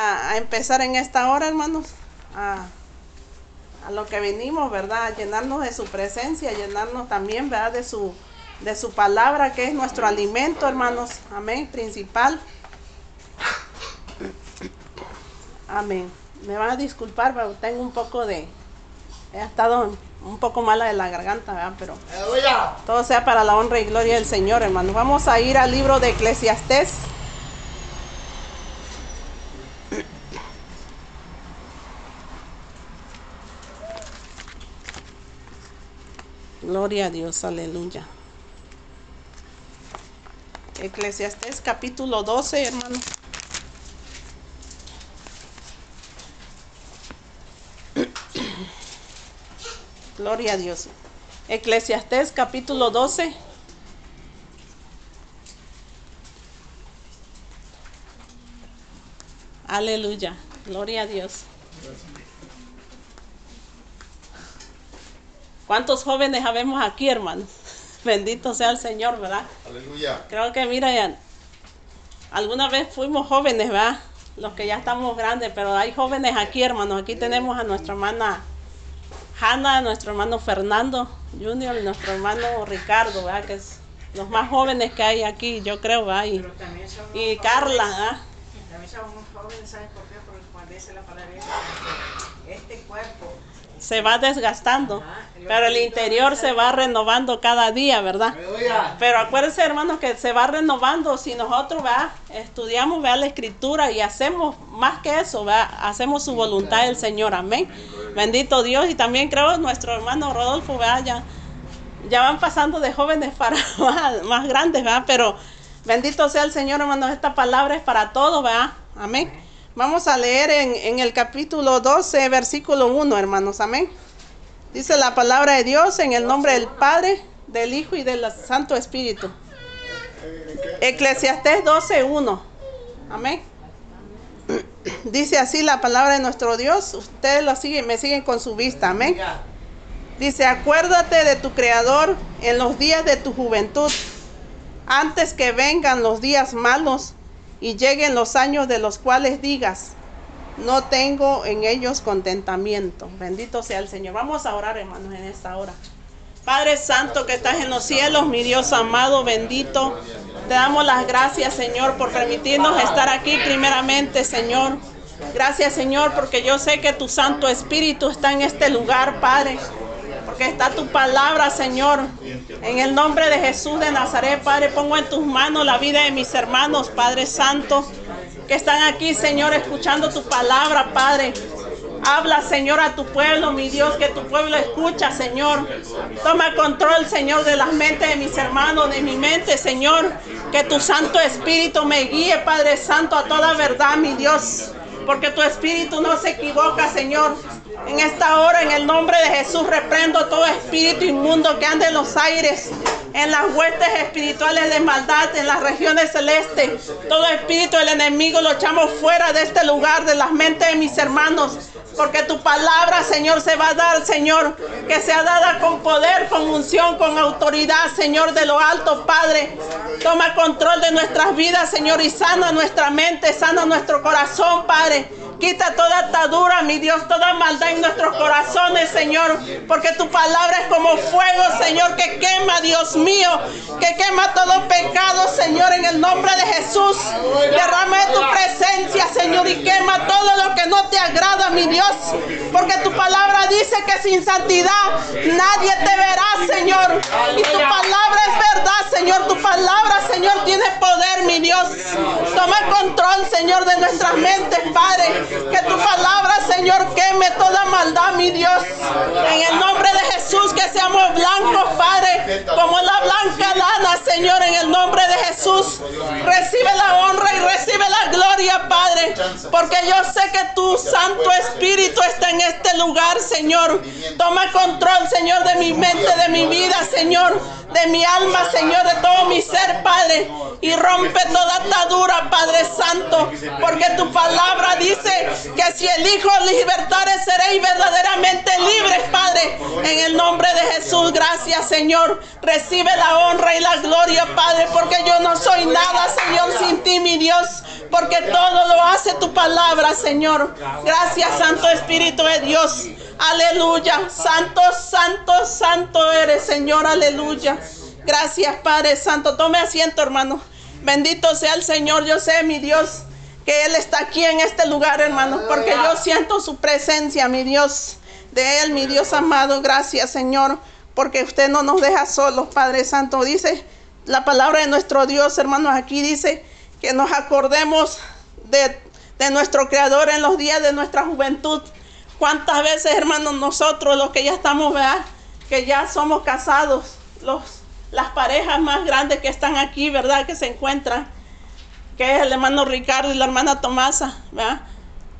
a, empezar en esta hora, hermanos, a, a, lo que venimos, ¿verdad? A llenarnos de su presencia, a llenarnos también, ¿verdad? De su, de su palabra, que es nuestro alimento, hermanos. Amén, principal. Amén. Me van a disculpar, pero tengo un poco de... He estado un poco mala de la garganta, ¿verdad? Pero todo sea para la honra y gloria del Señor, hermanos. Vamos a ir al libro de Eclesiastés. Gloria a Dios, aleluya. Eclesiastés capítulo 12, hermano. Gloria a Dios. Eclesiastés capítulo 12. Aleluya. Gloria a Dios. ¿Cuántos jóvenes habemos aquí, hermanos? Bendito sea el Señor, ¿verdad? Aleluya. Creo que, mira, alguna vez fuimos jóvenes, ¿verdad? Los que ya estamos grandes, pero hay jóvenes aquí, hermanos. Aquí tenemos a nuestra hermana Hanna, nuestro hermano Fernando Junior y nuestro hermano Ricardo, ¿verdad? Que es los más jóvenes que hay aquí, yo creo, ¿verdad? Y, y Carla, ¿verdad? También somos jóvenes, ¿sabes por qué? Porque cuando dice la palabra, se va desgastando, pero el interior se va renovando cada día, ¿verdad? Pero acuérdense, hermanos, que se va renovando si nosotros ¿va? estudiamos ¿va? la escritura y hacemos más que eso, ¿va? hacemos su voluntad del Señor, amén. Bendito Dios, y también creo nuestro hermano Rodolfo, ¿va? Ya, ya van pasando de jóvenes para más, grandes, ¿va? pero bendito sea el Señor, hermanos, esta palabra es para todos, ¿va? amén. Vamos a leer en, el capítulo 12, versículo 1, hermanos. Amén. Dice la palabra de Dios en el nombre del Padre, del Hijo y del Santo Espíritu. Eclesiastés 12, 1. Amén. Dice así la palabra de nuestro Dios. Ustedes lo siguen, me siguen con su vista. Amén. Dice, acuérdate de tu Creador en los días de tu juventud, antes que vengan los días malos y lleguen los años de los cuales digas, no tengo en ellos contentamiento. Bendito sea el Señor. Vamos a orar, hermanos, en esta hora. Padre Santo que estás en los cielos, mi Dios amado, bendito. Te damos las gracias, Señor, por permitirnos estar aquí primeramente, Señor. Gracias, Señor, porque yo sé que tu Santo Espíritu está en este lugar, Padre porque está tu palabra, Señor. En el nombre de Jesús de Nazaret, Padre, pongo en tus manos la vida de mis hermanos, Padre Santo, que están aquí, Señor, escuchando tu palabra, Padre. Habla, Señor, a tu pueblo, mi Dios, que tu pueblo escucha, Señor. Toma control, Señor, de las mentes de mis hermanos, de mi mente, Señor. Que tu Santo Espíritu me guíe, Padre Santo, a toda verdad, mi Dios. Porque tu Espíritu no se equivoca, Señor. En esta hora, en el nombre de Jesús, reprendo todo espíritu inmundo que ande en los aires, en las huestes espirituales de maldad, en las regiones celestes. Todo espíritu del enemigo lo echamos fuera de este lugar, de las mentes de mis hermanos. Porque tu palabra, Señor, se va a dar, Señor, que sea dada con poder, con unción, con autoridad, Señor, de lo alto, Padre. Toma control de nuestras vidas, Señor, y sana nuestra mente, sana nuestro corazón, Padre. Quita toda atadura, mi Dios, toda maldad en nuestros corazones, Señor. Porque tu palabra es como fuego, Señor, que quema, Dios mío. Que quema todo pecado, Señor, en el nombre de Jesús. Derrama de tu presencia, Señor, y quema todo lo que no te agrada, mi Dios. Porque tu palabra dice que sin santidad nadie te verá, Señor. Y tu palabra es verdad, Señor. Tu palabra, Señor, tiene poder, mi Dios. Toma control, Señor, de nuestras mentes, Padre. Que tu palabra, Señor, queme toda maldad, mi Dios. En el nombre de Jesús, que seamos blancos, Padre, como la blanca lana, Señor, en el nombre de Jesús. Recibe la honra y recibe la gloria, Padre, porque yo sé que tu Santo Espíritu está en este lugar, Señor. Toma control, Señor, de mi mente, de mi vida, Señor, de mi alma, Señor, de todo mi ser, Padre. Y rompe toda atadura, Padre Santo, porque tu palabra dice que si el Hijo libertare seréis verdaderamente libres, Padre. En el nombre de Jesús, gracias, Señor. Recibe la honra y la gloria, Padre, porque yo no soy nada, Señor, sin ti, mi Dios. porque todo lo hace tu palabra, Señor. Gracias, Santo Espíritu de Dios. Aleluya. Santo, santo, santo eres, Señor. Aleluya. Gracias, Padre Santo. Tome asiento, hermano. Bendito sea el Señor. Yo sé, mi Dios, que Él está aquí en este lugar, hermano, porque yo siento su presencia, mi Dios. De Él, mi Dios amado. Gracias, Señor, porque usted no nos deja solos, Padre Santo. Dice la palabra de nuestro Dios, hermanos, aquí dice que nos acordemos de, de nuestro Creador en los días de nuestra juventud. ¿Cuántas veces, hermanos, nosotros, los que ya estamos, ¿verdad? Que ya somos casados, los, las parejas más grandes que están aquí, ¿verdad? Que se encuentran, que es el hermano Ricardo y la hermana Tomasa, ¿verdad?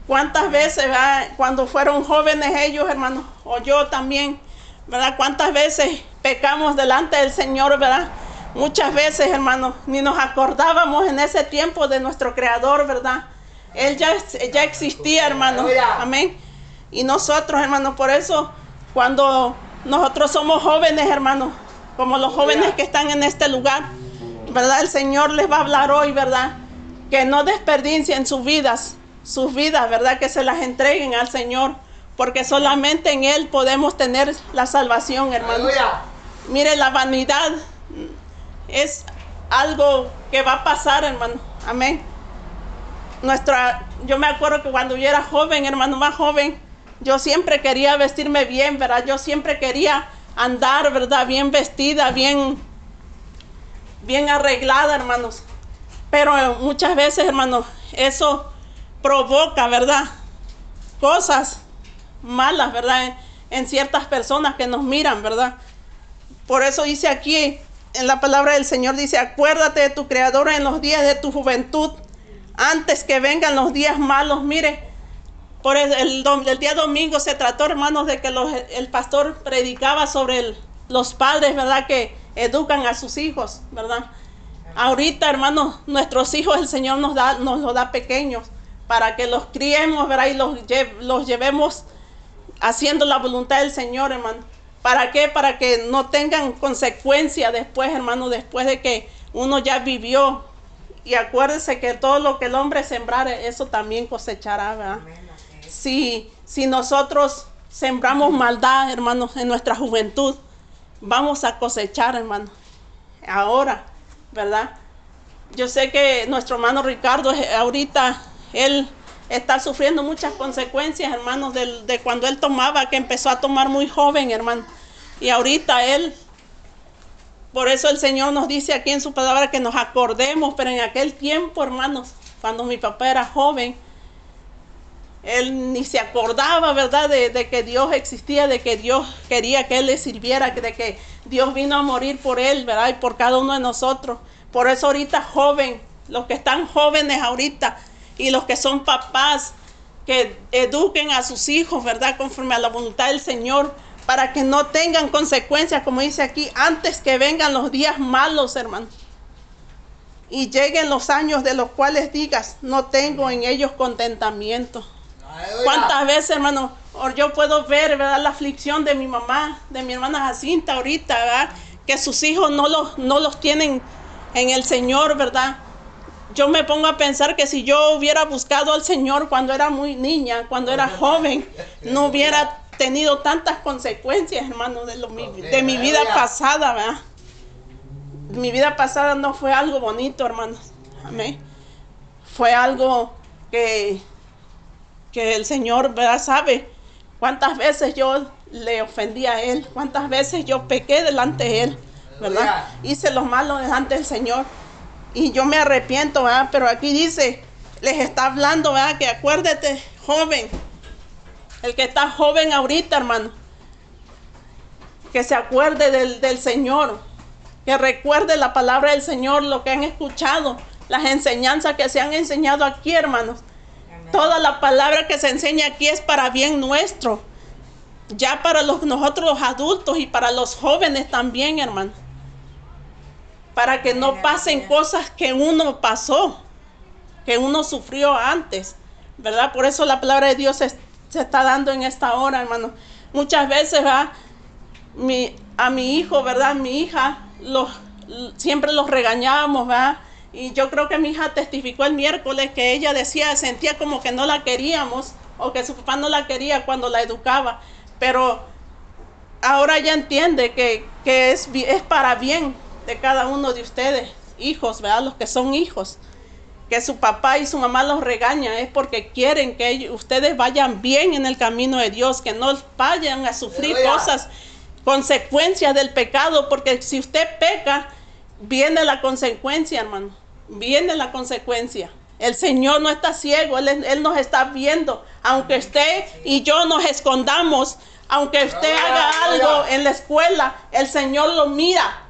¿Cuántas veces, ¿verdad? Cuando fueron jóvenes ellos, hermanos, o yo también, ¿verdad? ¿Cuántas veces pecamos delante del Señor, ¿verdad? Muchas veces, hermanos, ni nos acordábamos en ese tiempo de nuestro Creador, ¿verdad? Él ya, ya existía, hermano. Amén. Y nosotros, hermanos, por eso, cuando nosotros somos jóvenes, hermanos, como los jóvenes que están en este lugar, ¿verdad? El Señor les va a hablar hoy, ¿verdad? Que no desperdicien sus vidas, sus vidas, ¿verdad? Que se las entreguen al Señor, porque solamente en Él podemos tener la salvación, hermanos. Mire, la vanidad es algo que va a pasar, hermano. Amén. Nuestra, yo me acuerdo que cuando yo era joven, hermano, más joven, yo siempre quería vestirme bien, ¿verdad? Yo siempre quería andar, ¿verdad? Bien vestida, bien, bien arreglada, hermanos. Pero muchas veces, hermanos, eso provoca, ¿verdad? Cosas malas, ¿verdad? En ciertas personas que nos miran, ¿verdad? Por eso dice aquí, en la palabra del Señor dice, acuérdate de tu Creador en los días de tu juventud, antes que vengan los días malos. Mire, por el, día domingo se trató, hermanos, de que el pastor predicaba sobre los padres, ¿verdad? Que educan a sus hijos, ¿verdad? Ahorita, hermanos, nuestros hijos el Señor nos da, nos los da pequeños para que los criemos, ¿verdad? Y los, los llevemos haciendo la voluntad del Señor, hermano. ¿Para qué? Para que no tengan consecuencia después, hermano, después de que uno ya vivió. Y acuérdese que todo lo que el hombre sembrare, eso también cosechará, ¿verdad? Si, si nosotros sembramos maldad, hermanos, en nuestra juventud, vamos a cosechar, hermano. Ahora, ¿verdad? Yo sé que nuestro hermano Ricardo ahorita, él está sufriendo muchas consecuencias, hermanos, de, de, cuando él tomaba, que empezó a tomar muy joven, hermano. Y ahorita él, por eso el Señor nos dice aquí en su palabra que nos acordemos, pero en aquel tiempo, hermanos, cuando mi papá era joven, él ni se acordaba, ¿verdad?, de, que Dios existía, de que Dios quería que él le sirviera, de que Dios vino a morir por él, ¿verdad?, y por cada uno de nosotros. Por eso ahorita joven, los que están jóvenes ahorita, y los que son papás que eduquen a sus hijos, ¿verdad? Conforme a la voluntad del Señor, para que no tengan consecuencias, como dice aquí, antes que vengan los días malos, hermano. Y lleguen los años de los cuales digas, no tengo en ellos contentamiento. ¿Cuántas veces, hermano, yo puedo ver, ¿verdad? La aflicción de mi mamá, de mi hermana Jacinta ahorita, ¿verdad? Que sus hijos no los, no los tienen en el Señor, ¿verdad? yo me pongo a pensar que si yo hubiera buscado al Señor cuando era muy niña, cuando era joven, no hubiera tenido tantas consecuencias, hermano, de, lo, de mi vida pasada, ¿verdad? Mi vida pasada no fue algo bonito, hermanos. Amén. Fue algo que, que el Señor, ¿verdad? Sabe cuántas veces yo le ofendí a Él, cuántas veces yo pequé delante de Él, ¿verdad? Hice lo malo delante del Señor y yo me arrepiento, ¿verdad? Pero aquí dice, les está hablando, ¿verdad? Que acuérdate, joven, el que está joven ahorita, hermano, que se acuerde del, del Señor, que recuerde la palabra del Señor, lo que han escuchado, las enseñanzas que se han enseñado aquí, hermanos. Toda la palabra que se enseña aquí es para bien nuestro. Ya para los, nosotros los adultos y para los jóvenes también, hermano para que no pasen cosas que uno pasó, que uno sufrió antes, ¿verdad? Por eso la palabra de Dios se, está dando en esta hora, hermano. Muchas veces, ¿verdad? Mi, a mi hijo, ¿verdad? Mi hija, los, siempre los regañábamos, ¿verdad? Y yo creo que mi hija testificó el miércoles que ella decía, sentía como que no la queríamos o que su papá no la quería cuando la educaba. Pero ahora ya entiende que, es, es para bien de cada uno de ustedes, hijos, ¿verdad? Los que son hijos. Que su papá y su mamá los regañan es porque quieren que ustedes vayan bien en el camino de Dios, que no vayan a sufrir cosas, consecuencias del pecado, porque si usted peca, viene la consecuencia, hermano. Viene la consecuencia. El Señor no está ciego, Él, Él nos está viendo. Aunque usted y yo nos escondamos, aunque usted haga algo en la escuela, el Señor lo mira.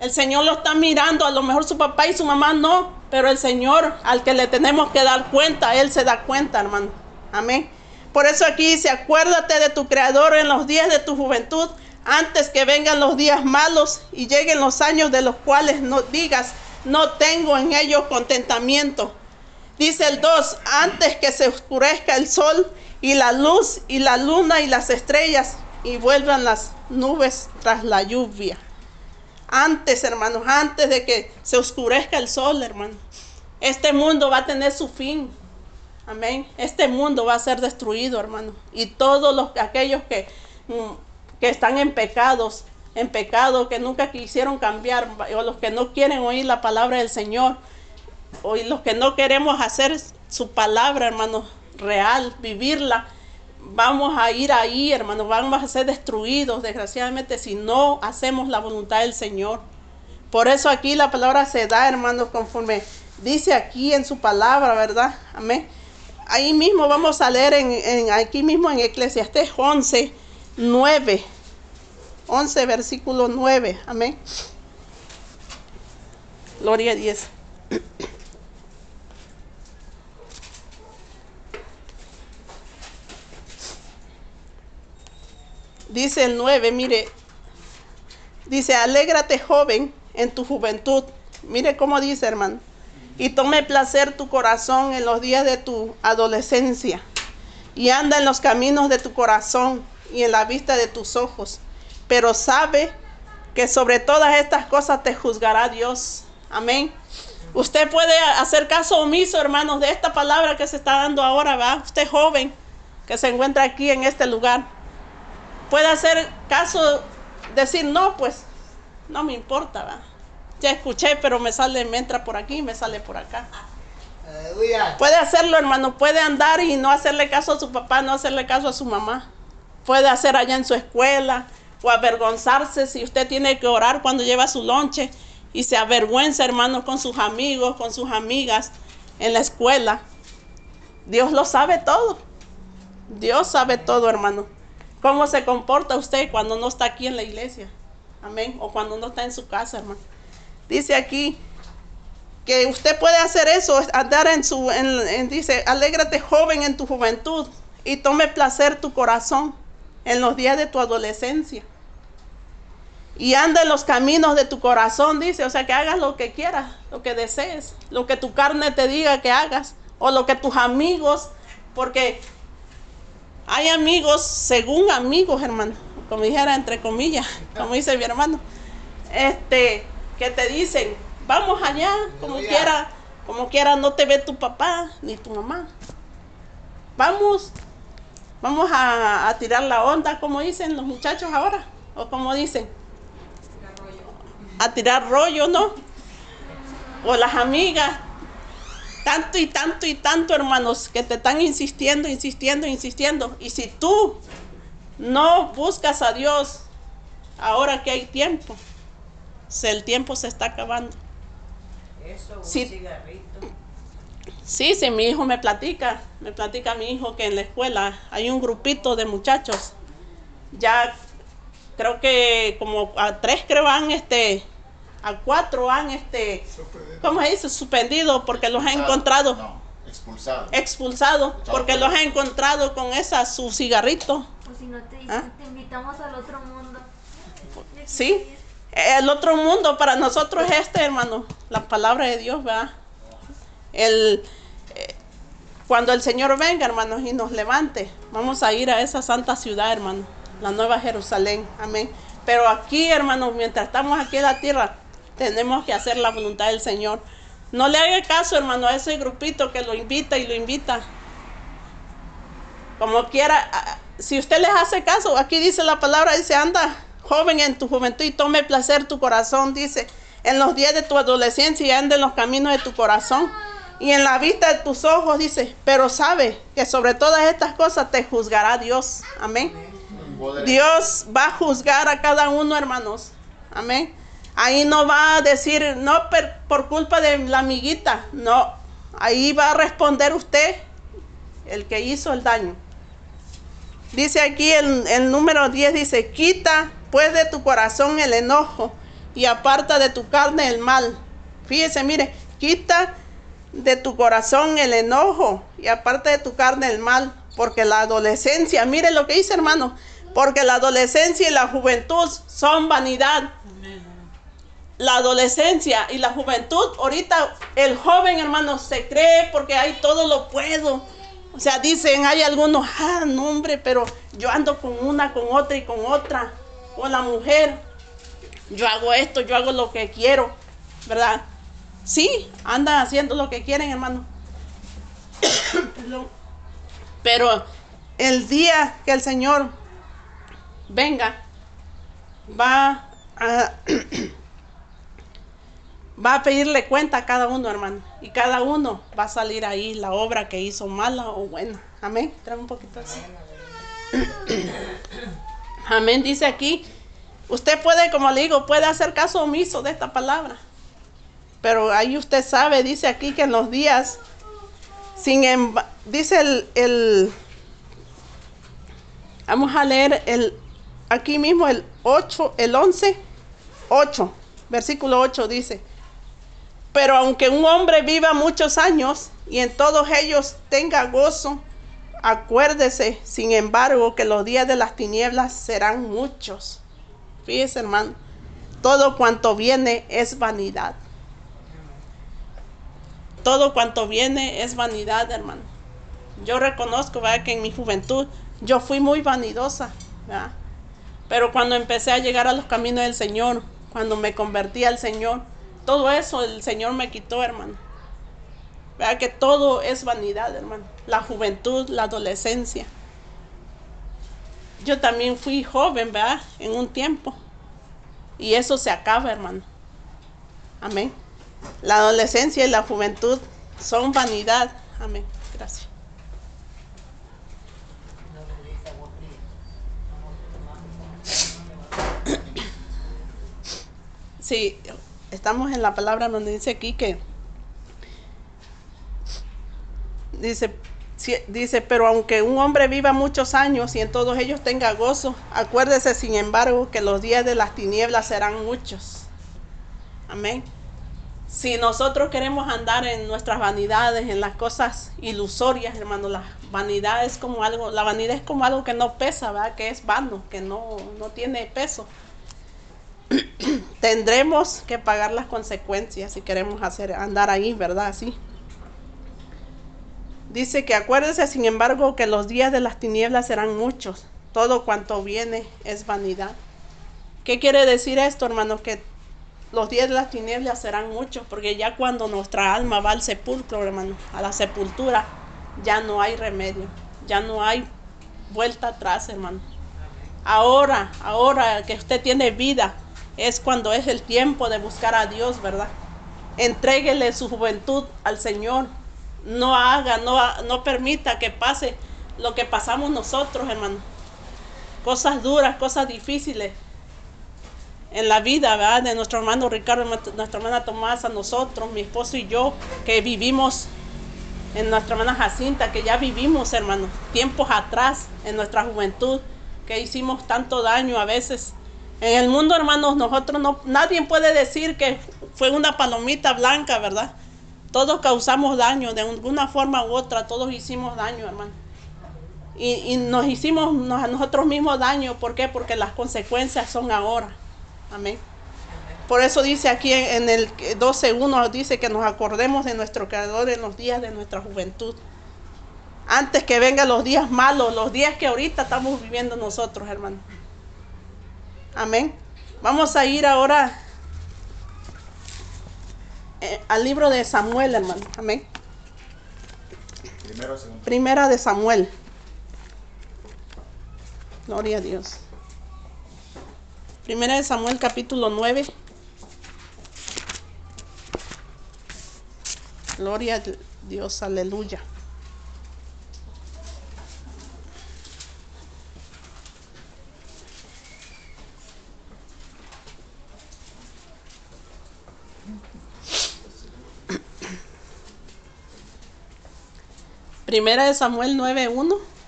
El Señor lo está mirando. A lo mejor su papá y su mamá no, pero el Señor al que le tenemos que dar cuenta, Él se da cuenta, hermano. Amén. Por eso aquí dice, acuérdate de tu Creador en los días de tu juventud, antes que vengan los días malos y lleguen los años de los cuales no digas, no tengo en ellos contentamiento. Dice el 2, antes que se oscurezca el sol y la luz y la luna y las estrellas y vuelvan las nubes tras la lluvia. Antes, hermanos, antes de que se oscurezca el sol, hermano, este mundo va a tener su fin. Amén. Este mundo va a ser destruido, hermano. Y todos los, aquellos que, mm, que están en pecados, en pecado, que nunca quisieron cambiar, o los que no quieren oír la palabra del Señor, o los que no queremos hacer su palabra, hermano, real, vivirla, vamos a ir ahí, hermanos, vamos a ser destruidos, desgraciadamente, si no hacemos la voluntad del Señor. Por eso aquí la palabra se da, hermanos, conforme dice aquí en su palabra, ¿verdad? Amén. Ahí mismo vamos a leer en, aquí mismo en Eclesiastés 11, 9. 11, versículo 9. Amén. Gloria a Dios. Dice el 9, mire, dice, alégrate joven en tu juventud. Mire cómo dice, hermano. Y tome placer tu corazón en los días de tu adolescencia. Y anda en los caminos de tu corazón y en la vista de tus ojos. Pero sabe que sobre todas estas cosas te juzgará Dios. Amén. Usted puede hacer caso omiso, hermanos, de esta palabra que se está dando ahora, ¿va? Usted joven que se encuentra aquí en este lugar puede hacer caso, decir, no, pues no me importa, ¿va? ya escuché, pero me sale, me entra por aquí, me sale por acá. Puede hacerlo, hermano, puede andar y no hacerle caso a su papá, no hacerle caso a su mamá. Puede hacer allá en su escuela o avergonzarse si usted tiene que orar cuando lleva su lonche y se avergüenza, hermano, con sus amigos, con sus amigas en la escuela. Dios lo sabe todo. Dios sabe todo, hermano. ¿Cómo se comporta usted cuando no está aquí en la iglesia? Amén. O cuando no está en su casa, hermano. Dice aquí que usted puede hacer eso, andar en su, dice, alégrate joven en tu juventud y tome placer tu corazón en los días de tu adolescencia. Y anda en los caminos de tu corazón, dice, o sea, que hagas lo que quieras, lo que desees, lo que tu carne te diga que hagas, o lo que tus amigos, porque hay amigos, según amigos, hermano, como dijera entre comillas, como dice mi hermano, este, que te dicen, vamos allá, como quiera, como quiera, no te ve tu papá ni tu mamá. Vamos, vamos a, tirar la onda, como dicen los muchachos ahora, o como dicen, a tirar rollo, ¿no? O las amigas, tanto y tanto y tanto, hermanos, que te están insistiendo, insistiendo, insistiendo. Y si tú no buscas a Dios, ahora que hay tiempo, el tiempo se está acabando. Eso, un cigarrito. Sí, sí, mi hijo me platica, me platica mi hijo que en la escuela hay un grupito de muchachos, ya creo que como a tres creo han este a cuatro han, este, ¿cómo se dice? Suspendido porque los ha encontrado. No, expulsado. Expulsado porque los ha encontrado con esa, su cigarrito. Pues si no te, ¿Ah? te invitamos al otro mundo. Sí, el otro mundo para nosotros es este, hermano, la palabra de Dios, ¿verdad? El, cuando el Señor venga, hermanos, y nos levante, vamos a ir a esa santa ciudad, hermano, la nueva Jerusalén, amén. Pero aquí, hermanos, mientras estamos aquí en la tierra, tenemos que hacer la voluntad del Señor. No le haga caso, hermano, a ese grupito que lo invita y lo invita. Como quiera, si usted les hace caso, aquí dice la palabra, dice, anda, joven en tu juventud y tome placer tu corazón, dice, en los días de tu adolescencia y anda en los caminos de tu corazón y en la vista de tus ojos, dice, pero sabe que sobre todas estas cosas te juzgará Dios. Amén. Dios va a juzgar a cada uno, hermanos. Amén. Ahí no va a decir, no por culpa de la amiguita, no. Ahí va a responder usted, el que hizo el daño. Dice aquí el, el número 10, dice, quita pues de tu corazón el enojo y aparta de tu carne el mal. Fíjese, mire, quita de tu corazón el enojo y aparta de tu carne el mal, porque la adolescencia, mire lo que dice hermano, porque la adolescencia y la juventud son vanidad. La adolescencia y la juventud, ahorita el joven hermano se cree porque hay todo lo puedo. O sea, dicen, hay algunos, ah, no hombre, pero yo ando con una, con otra y con otra. O la mujer, yo hago esto, yo hago lo que quiero, ¿verdad? Sí, andan haciendo lo que quieren, hermano. Pero el día que el Señor venga, va a, va a pedirle cuenta a cada uno, hermano. Y cada uno va a salir ahí la obra que hizo mala o buena. Amén. Trae un poquito así. Amén. Dice aquí Usted puede, como le digo, puede hacer caso omiso de esta palabra. Pero ahí usted sabe, dice aquí que en los días, sin dice el, el, vamos a leer el, aquí mismo el 8, el 11, 8, versículo 8 dice, pero aunque un hombre viva muchos años y en todos ellos tenga gozo, acuérdese, sin embargo, que los días de las tinieblas serán muchos. Fíjese, hermano, todo cuanto viene es vanidad. Todo cuanto viene es vanidad, hermano. Yo reconozco ¿verdad? que en mi juventud yo fui muy vanidosa, ¿verdad? pero cuando empecé a llegar a los caminos del Señor, cuando me convertí al Señor, todo eso el Señor me quitó, hermano. Vea que todo es vanidad, hermano. La juventud, la adolescencia yo también fui joven, ¿verdad? En un tiempo. Y eso se acaba, hermano. Amén. La adolescencia y la juventud son vanidad. Amén. Gracias. Sí, estamos en la palabra donde dice aquí que dice Dice, pero aunque un hombre viva muchos años y en todos ellos tenga gozo, acuérdese sin embargo que los días de las tinieblas serán muchos. Amén. Si nosotros queremos andar en nuestras vanidades, en las cosas ilusorias, hermano, la vanidad es como algo, la vanidad es como algo que no pesa, ¿verdad? Que es vano, que no, no tiene peso. Tendremos que pagar las consecuencias si queremos hacer, andar ahí, ¿verdad? Así. Dice que acuérdese, sin embargo, que los días de las tinieblas serán muchos. Todo cuanto viene es vanidad. ¿Qué quiere decir esto, hermanos? Que los días de las tinieblas serán muchos, porque ya cuando nuestra alma va al sepulcro, hermano, a la sepultura, ya no hay remedio, ya no hay vuelta atrás, hermano. Ahora, ahora que usted tiene vida, es cuando es el tiempo de buscar a Dios, ¿verdad? Entréguele su juventud al Señor, no haga, no, no permita que pase lo que pasamos nosotros, hermano. Cosas duras, cosas difíciles en la vida, ¿verdad? De nuestro hermano Ricardo, nuestra hermana Tomasa, nosotros, mi esposo y yo, que vivimos en nuestra hermana Jacinta, que ya vivimos, hermano, tiempos atrás, en nuestra juventud, que hicimos tanto daño a veces. En el mundo, hermanos, nosotros no, nadie puede decir que fue una palomita blanca, ¿verdad? Todos causamos daño, de alguna forma u otra, todos hicimos daño, hermano. Y, nos hicimos a nosotros mismos daño, ¿por qué? Porque las consecuencias son ahora. Amén. Por eso dice aquí en, el 12.1, dice que nos acordemos de nuestro Creador en los días de nuestra juventud. Antes que vengan los días malos, los días que ahorita estamos viviendo nosotros, hermano. Amén. Vamos a ir ahora eh, al libro de Samuel, hermano. Amén. Primero. Primera de Samuel. Gloria a Dios. Primera de Samuel capítulo 9. Gloria Dios, aleluya. Primera de Samuel 9.1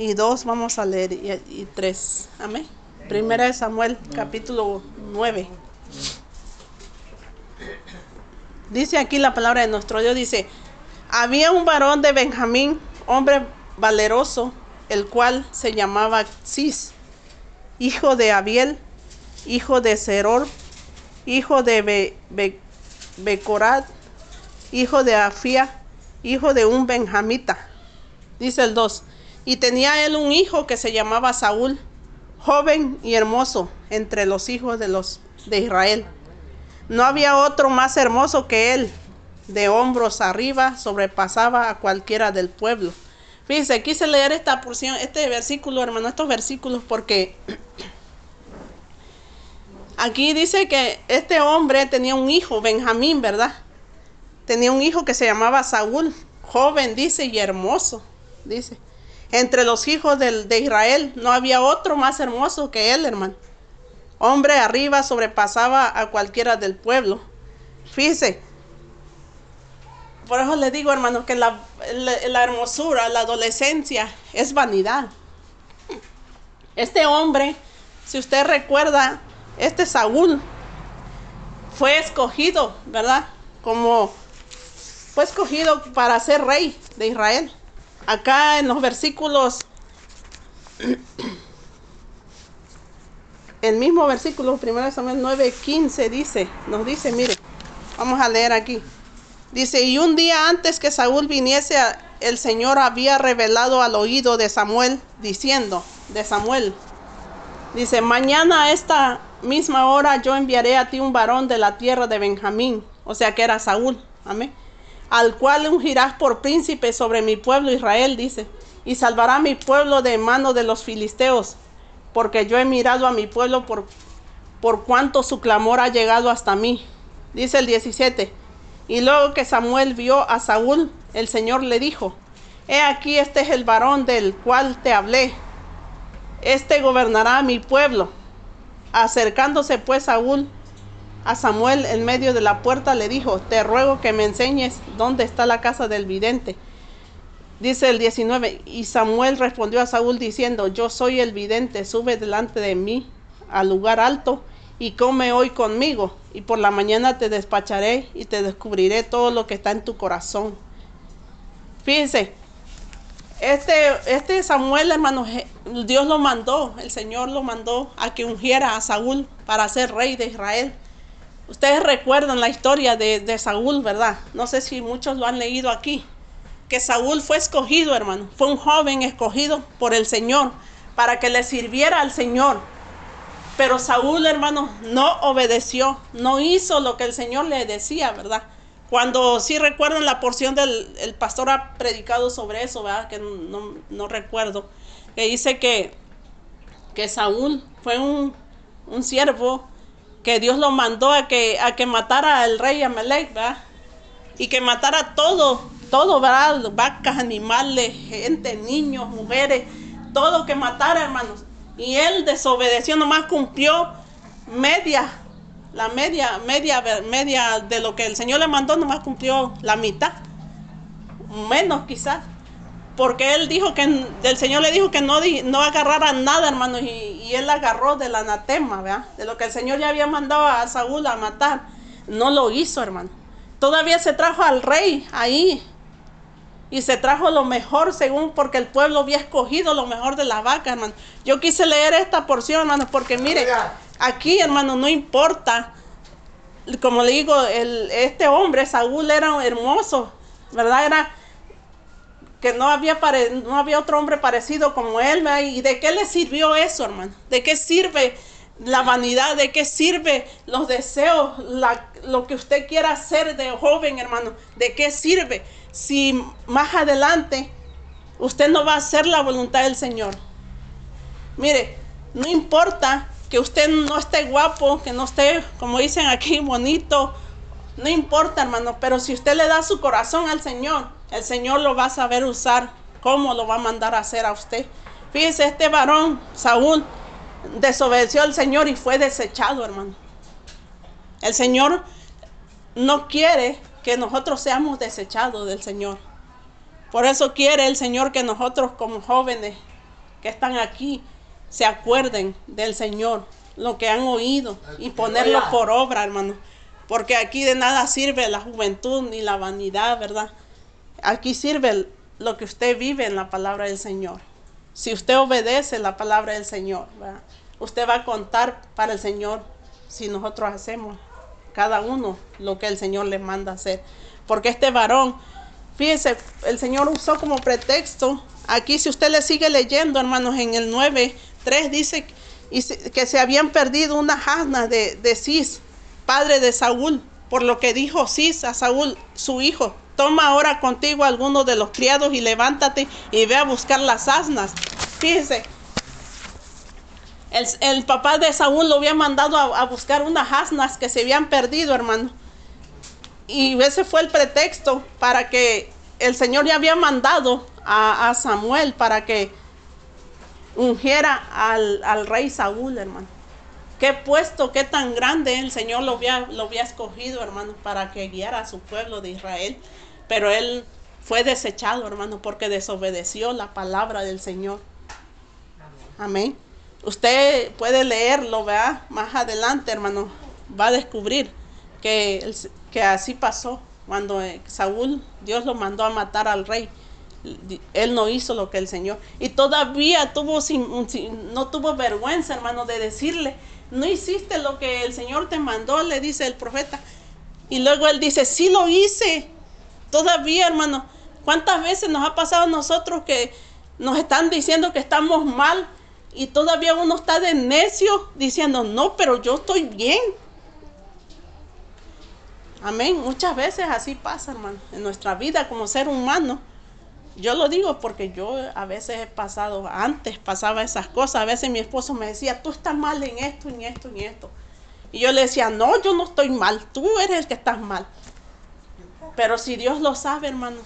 y 2 vamos a leer y, y 3. Amén. Primera de Samuel capítulo 9. Dice aquí la palabra de nuestro Dios, dice, había un varón de Benjamín, hombre valeroso, el cual se llamaba Cis, hijo de Abiel, hijo de Seror, hijo de Be, hijo de Afía, hijo de un benjamita. Dice el 2. Y tenía él un hijo que se llamaba Saúl, joven y hermoso entre los hijos de los de Israel. No había otro más hermoso que él. De hombros arriba sobrepasaba a cualquiera del pueblo. Fíjense, quise leer esta porción, este versículo, hermano, estos versículos porque aquí dice que este hombre tenía un hijo, Benjamín, ¿verdad? tenía un hijo que se llamaba Saúl, joven, dice, y hermoso, dice. Entre los hijos de Israel no había otro más hermoso que él, hermano. Hombre arriba sobrepasaba a cualquiera del pueblo. Fíjese, por eso le digo, hermano, que la, la- la hermosura, la adolescencia es vanidad. Este hombre, si usted recuerda, este Saúl fue escogido, ¿verdad? Como fue escogido para ser rey de Israel. Acá en los versículos, el mismo versículo, 1 Samuel 9, 15 dice, nos dice, mire, vamos a leer aquí. Dice, y un día antes que Saúl viniese, el Señor había revelado al oído de Samuel, diciendo, de Samuel, dice, mañana a esta misma hora yo enviaré a ti un varón de la tierra de Benjamín, o sea que era Saúl, amén, al cual ungirás por príncipe sobre mi pueblo Israel, dice, y salvará mi pueblo de mano de los filisteos, porque yo he mirado a mi pueblo por, por cuanto su clamor ha llegado hasta mí. Dice el 17. Y luego que Samuel vio a Saúl, el Señor le dijo, He aquí este es el varón del cual te hablé. Este gobernará a mi pueblo. Acercándose pues Saúl a Samuel en medio de la puerta le dijo, Te ruego que me enseñes dónde está la casa del vidente. Dice el 19, y Samuel respondió a Saúl diciendo, yo soy el vidente, sube delante de mí al lugar alto y come hoy conmigo, y por la mañana te despacharé y te descubriré todo lo que está en tu corazón. Fíjense, este, este Samuel, hermano, Dios lo mandó, el Señor lo mandó a que ungiera a Saúl para ser rey de Israel. Ustedes recuerdan la historia de, Saúl, ¿verdad? No sé si muchos lo han leído aquí que Saúl fue escogido, hermano. Fue un joven escogido por el Señor para que le sirviera al Señor. Pero Saúl, hermano, no obedeció, no hizo lo que el Señor le decía, ¿verdad? Cuando sí recuerdan la porción del el pastor ha predicado sobre eso, ¿verdad? Que no, no recuerdo. Que dice que, que Saúl fue un, un siervo que Dios lo mandó a que, a que matara al rey Amalek, ¿verdad? y que matara todo, todo, ¿verdad? Vacas, animales, gente, niños, mujeres, todo que matara, hermanos. Y él desobedeció, nomás cumplió media, la media, media, media de lo que el Señor le mandó, nomás cumplió la mitad, menos quizás. Porque él dijo que, el Señor le dijo que no, no agarrara nada, hermanos, y, y él agarró del anatema, ¿verdad? De lo que el Señor ya había mandado a Saúl a matar. No lo hizo, hermano. Todavía se trajo al rey ahí. Y se trajo lo mejor según porque el pueblo había escogido lo mejor de la vaca, hermano. Yo quise leer esta porción, hermano, porque mire, aquí, hermano, no importa. Como le digo, el, este hombre, Saúl, era hermoso, ¿verdad? Era que no había, pare- no había otro hombre parecido como él. ¿Y de qué le sirvió eso, hermano? ¿De qué sirve La vanidad, ¿de qué sirve los deseos, la- lo que usted quiera hacer de joven, hermano? ¿De qué sirve si más adelante usted no va a hacer la voluntad del Señor? Mire, no importa que usted no esté guapo, que no esté, como dicen aquí, bonito, no importa, hermano, pero si usted le da su corazón al Señor, el Señor lo va a saber usar, cómo lo va a mandar a hacer a usted. Fíjese, este varón, Saúl, desobedeció al Señor y fue desechado, hermano. El Señor no quiere que nosotros seamos desechados del Señor. Por eso quiere el Señor que nosotros como jóvenes que están aquí se acuerden del Señor, lo que han oído y ponerlo por obra, hermano. Porque aquí de nada sirve la juventud ni la vanidad, ¿verdad? Aquí sirve lo que usted vive en la palabra del Señor. Si usted obedece la palabra del Señor, usted va a contar para el Señor si nosotros hacemos cada uno lo que el Señor le manda hacer. Porque este varón, fíjese, el Señor usó como pretexto, aquí si usted le sigue leyendo, hermanos, en el 9, 3 dice que se habían perdido unas asnas de, de Cis, padre de Saúl, por lo que dijo Cis a Saúl, su hijo, toma ahora contigo a alguno de los criados y levántate y ve a buscar las asnas. Fíjese, el, papá de Saúl lo había mandado a, buscar unas asnas que se habían perdido, hermano. Y ese fue el pretexto para que el Señor ya había mandado a, Samuel para que ungiera al, rey Saúl, hermano. Qué puesto, qué tan grande el Señor lo había escogido, hermano, para que guiara a su pueblo de Israel. Pero él fue desechado, hermano, porque desobedeció la palabra del Señor. Amén. Usted puede leerlo, ¿verdad? Más adelante, hermano, va a descubrir que, que así pasó. Cuando eh, Saúl, Dios lo mandó a matar al rey. Él no hizo lo que el Señor. Y todavía tuvo sin- no tuvo vergüenza, hermano, de decirle, no hiciste lo que el Señor te mandó, le dice el profeta. Y luego él dice, sí lo hice. Todavía, hermano, ¿cuántas veces nos ha pasado a nosotros que nos están diciendo que estamos mal y todavía uno está de necio diciendo, no, pero yo estoy bien? Amén. Muchas veces así pasa, hermano, en nuestra vida como ser humano. Yo lo digo porque yo a veces he pasado, antes pasaba esas cosas, a veces mi esposo me decía, tú estás mal en esto, en esto, en esto. Y yo le decía, no, yo no estoy mal, tú eres el que estás mal. Pero si Dios lo sabe, hermano,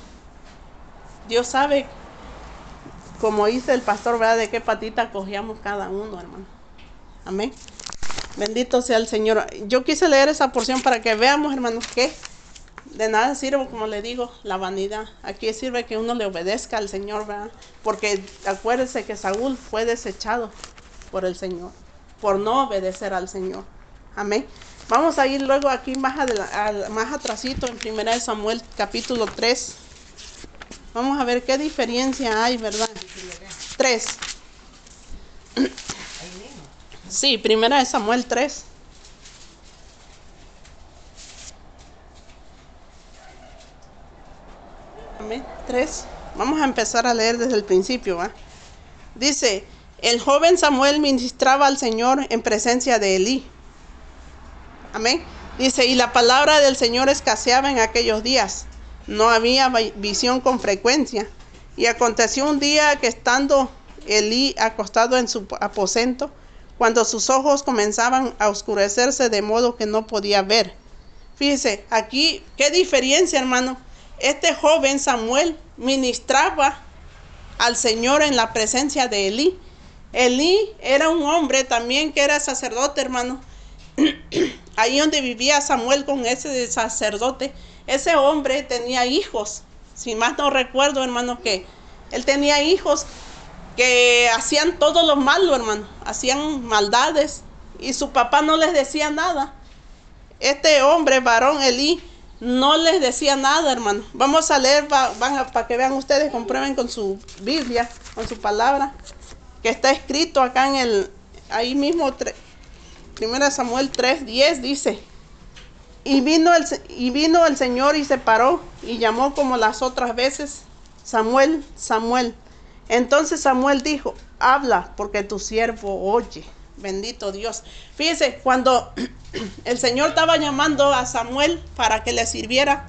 Dios sabe, como dice el pastor, ¿verdad? De qué patita cogíamos cada uno, hermano. Amén. Bendito sea el Señor. Yo quise leer esa porción para que veamos, hermanos, que de nada sirve, como le digo, la vanidad. Aquí sirve que uno le obedezca al Señor, ¿verdad? Porque acuérdense que Saúl fue desechado por el Señor, por no obedecer al Señor. Amén. Vamos a ir luego aquí más, al- más atrasito en 1 Samuel capítulo 3. Vamos a ver qué diferencia hay, ¿verdad? 3. Ahí mismo. Sí, 1 Samuel 3. Amén. 3. Vamos a empezar a leer desde el principio, ¿va? Dice, el joven Samuel ministraba al Señor en presencia de Elí. Amén. Dice, y la palabra del Señor escaseaba en aquellos días. No había vi- visión con frecuencia. Y aconteció un día que estando Elí acostado en su aposento, cuando sus ojos comenzaban a oscurecerse de modo que no podía ver. Fíjese, aquí, qué diferencia, hermano. Este joven Samuel ministraba al Señor en la presencia de Elí. Elí era un hombre también que era sacerdote, hermano. Ahí donde vivía Samuel con ese sacerdote, ese hombre tenía hijos. Si más no recuerdo, hermano, que él tenía hijos que hacían todo lo malo, hermano. Hacían maldades y su papá no les decía nada. Este hombre, varón Elí, no les decía nada, hermano. Vamos a leer, para que vean ustedes, comprueben con su Biblia, con su palabra, que está escrito acá en el, ahí mismo, 1 Samuel 3, 10 dice, y vino, el, y vino el Señor y se paró y llamó como las otras veces, Samuel, Samuel. Entonces Samuel dijo, habla porque tu siervo oye. Bendito Dios. Fíjese, cuando el Señor estaba llamando a Samuel para que le sirviera,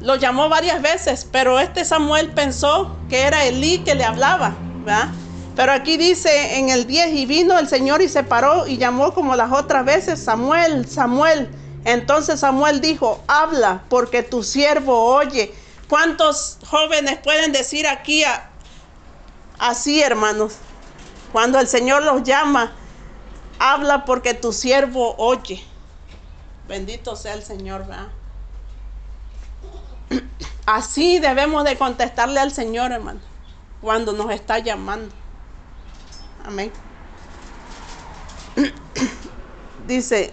lo llamó varias veces, pero este Samuel pensó que era Elí que le hablaba, ¿verdad? Pero aquí dice en el 10, y vino el Señor y se paró y llamó como las otras veces, Samuel, Samuel. Entonces Samuel dijo, habla porque tu siervo oye. ¿Cuántos jóvenes pueden decir aquí así, hermanos? Cuando el Señor los llama, habla porque tu siervo oye. Bendito sea el Señor, ¿verdad? Así debemos de contestarle al Señor, hermano, cuando nos está llamando. Amén. Dice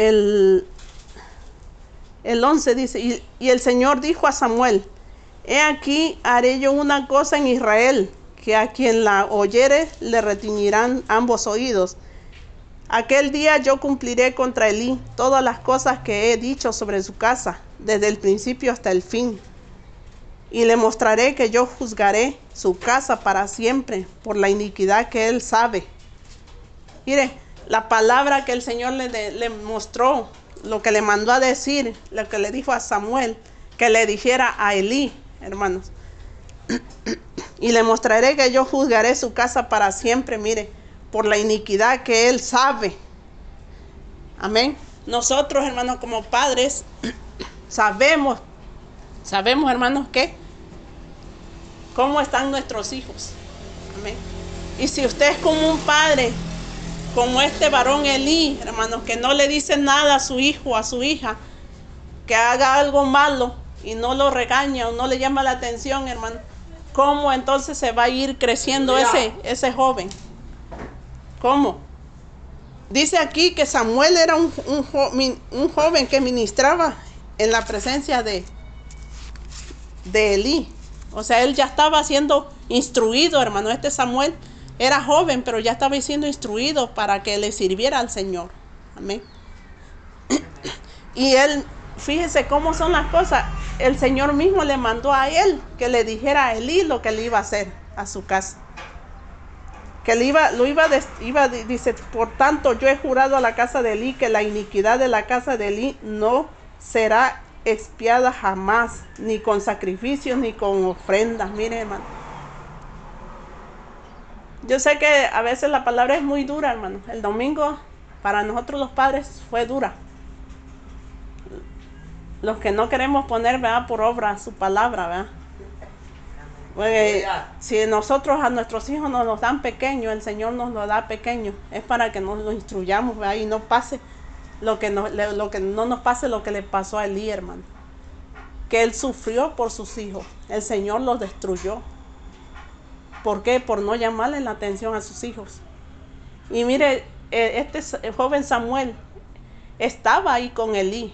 el, el 11 dice, y, y el Señor dijo a Samuel, he aquí haré yo una cosa en Israel, que a quien la oyere le retiñirán ambos oídos. Aquel día yo cumpliré contra Elí todas las cosas que he dicho sobre su casa, desde el principio hasta el fin. Y le mostraré que yo juzgaré su casa para siempre por la iniquidad que él sabe. Mire, la palabra que el Señor le, mostró, lo que le mandó a decir, lo que le dijo a Samuel, que le dijera a Elí, hermanos. y le mostraré que yo juzgaré su casa para siempre, mire por la iniquidad que Él sabe. Amén. Nosotros, hermanos, como padres, sabemos, sabemos, hermanos, que cómo están nuestros hijos. Amén. Y si usted es como un padre, como este varón Elí, hermanos, que no le dice nada a su hijo, a su hija, que haga algo malo y no lo regaña o no le llama la atención, hermano, ¿cómo entonces se va a ir creciendo ese, ese joven? ¿Cómo? Dice aquí que Samuel era un, joven que ministraba en la presencia de, de Elí. O sea, él ya estaba siendo instruido, hermano. Este Samuel era joven, pero ya estaba siendo instruido para que le sirviera al Señor. Amén. Y él, fíjese cómo son las cosas. El Señor mismo le mandó a él que le dijera a Elí lo que le iba a hacer a su casa que le iba, lo iba, iba, dice, por tanto yo he jurado a la casa de Elí que la iniquidad de la casa de Elí no será expiada jamás, ni con sacrificios, ni con ofrendas. Mire, hermano. Yo sé que a veces la palabra es muy dura, hermano. El domingo para nosotros los padres fue dura. Los que no queremos poner ¿verdad? por obra su palabra, ¿verdad? si nosotros a nuestros hijos nos los dan pequeños, el Señor nos lo da pequeño, es para que nos lo instruyamos y no pase lo que, no, lo que no nos pase lo que le pasó a Elí, hermano. Que él sufrió por sus hijos, el Señor los destruyó. ¿Por qué? Por no llamarle la atención a sus hijos. Y mire, eh, este joven Samuel estaba ahí con Elí,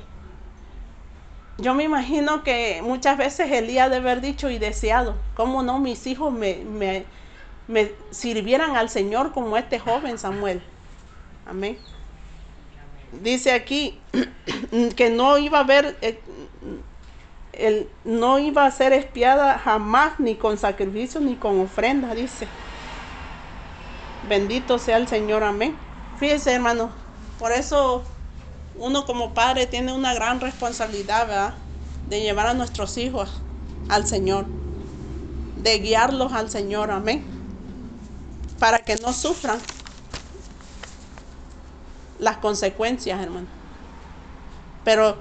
yo me imagino que muchas veces Elías de haber dicho y deseado, ¿cómo no mis hijos me, me, me sirvieran al Señor como este joven Samuel? Amén. Dice aquí que no iba a haber, eh, no iba a ser espiada jamás, ni con sacrificio, ni con ofrenda, dice. Bendito sea el Señor, amén. Fíjese, hermano, por eso uno como padre tiene una gran responsabilidad, ¿verdad? De llevar a nuestros hijos al Señor, de guiarlos al Señor, amén. Para que no sufran las consecuencias, hermano. Pero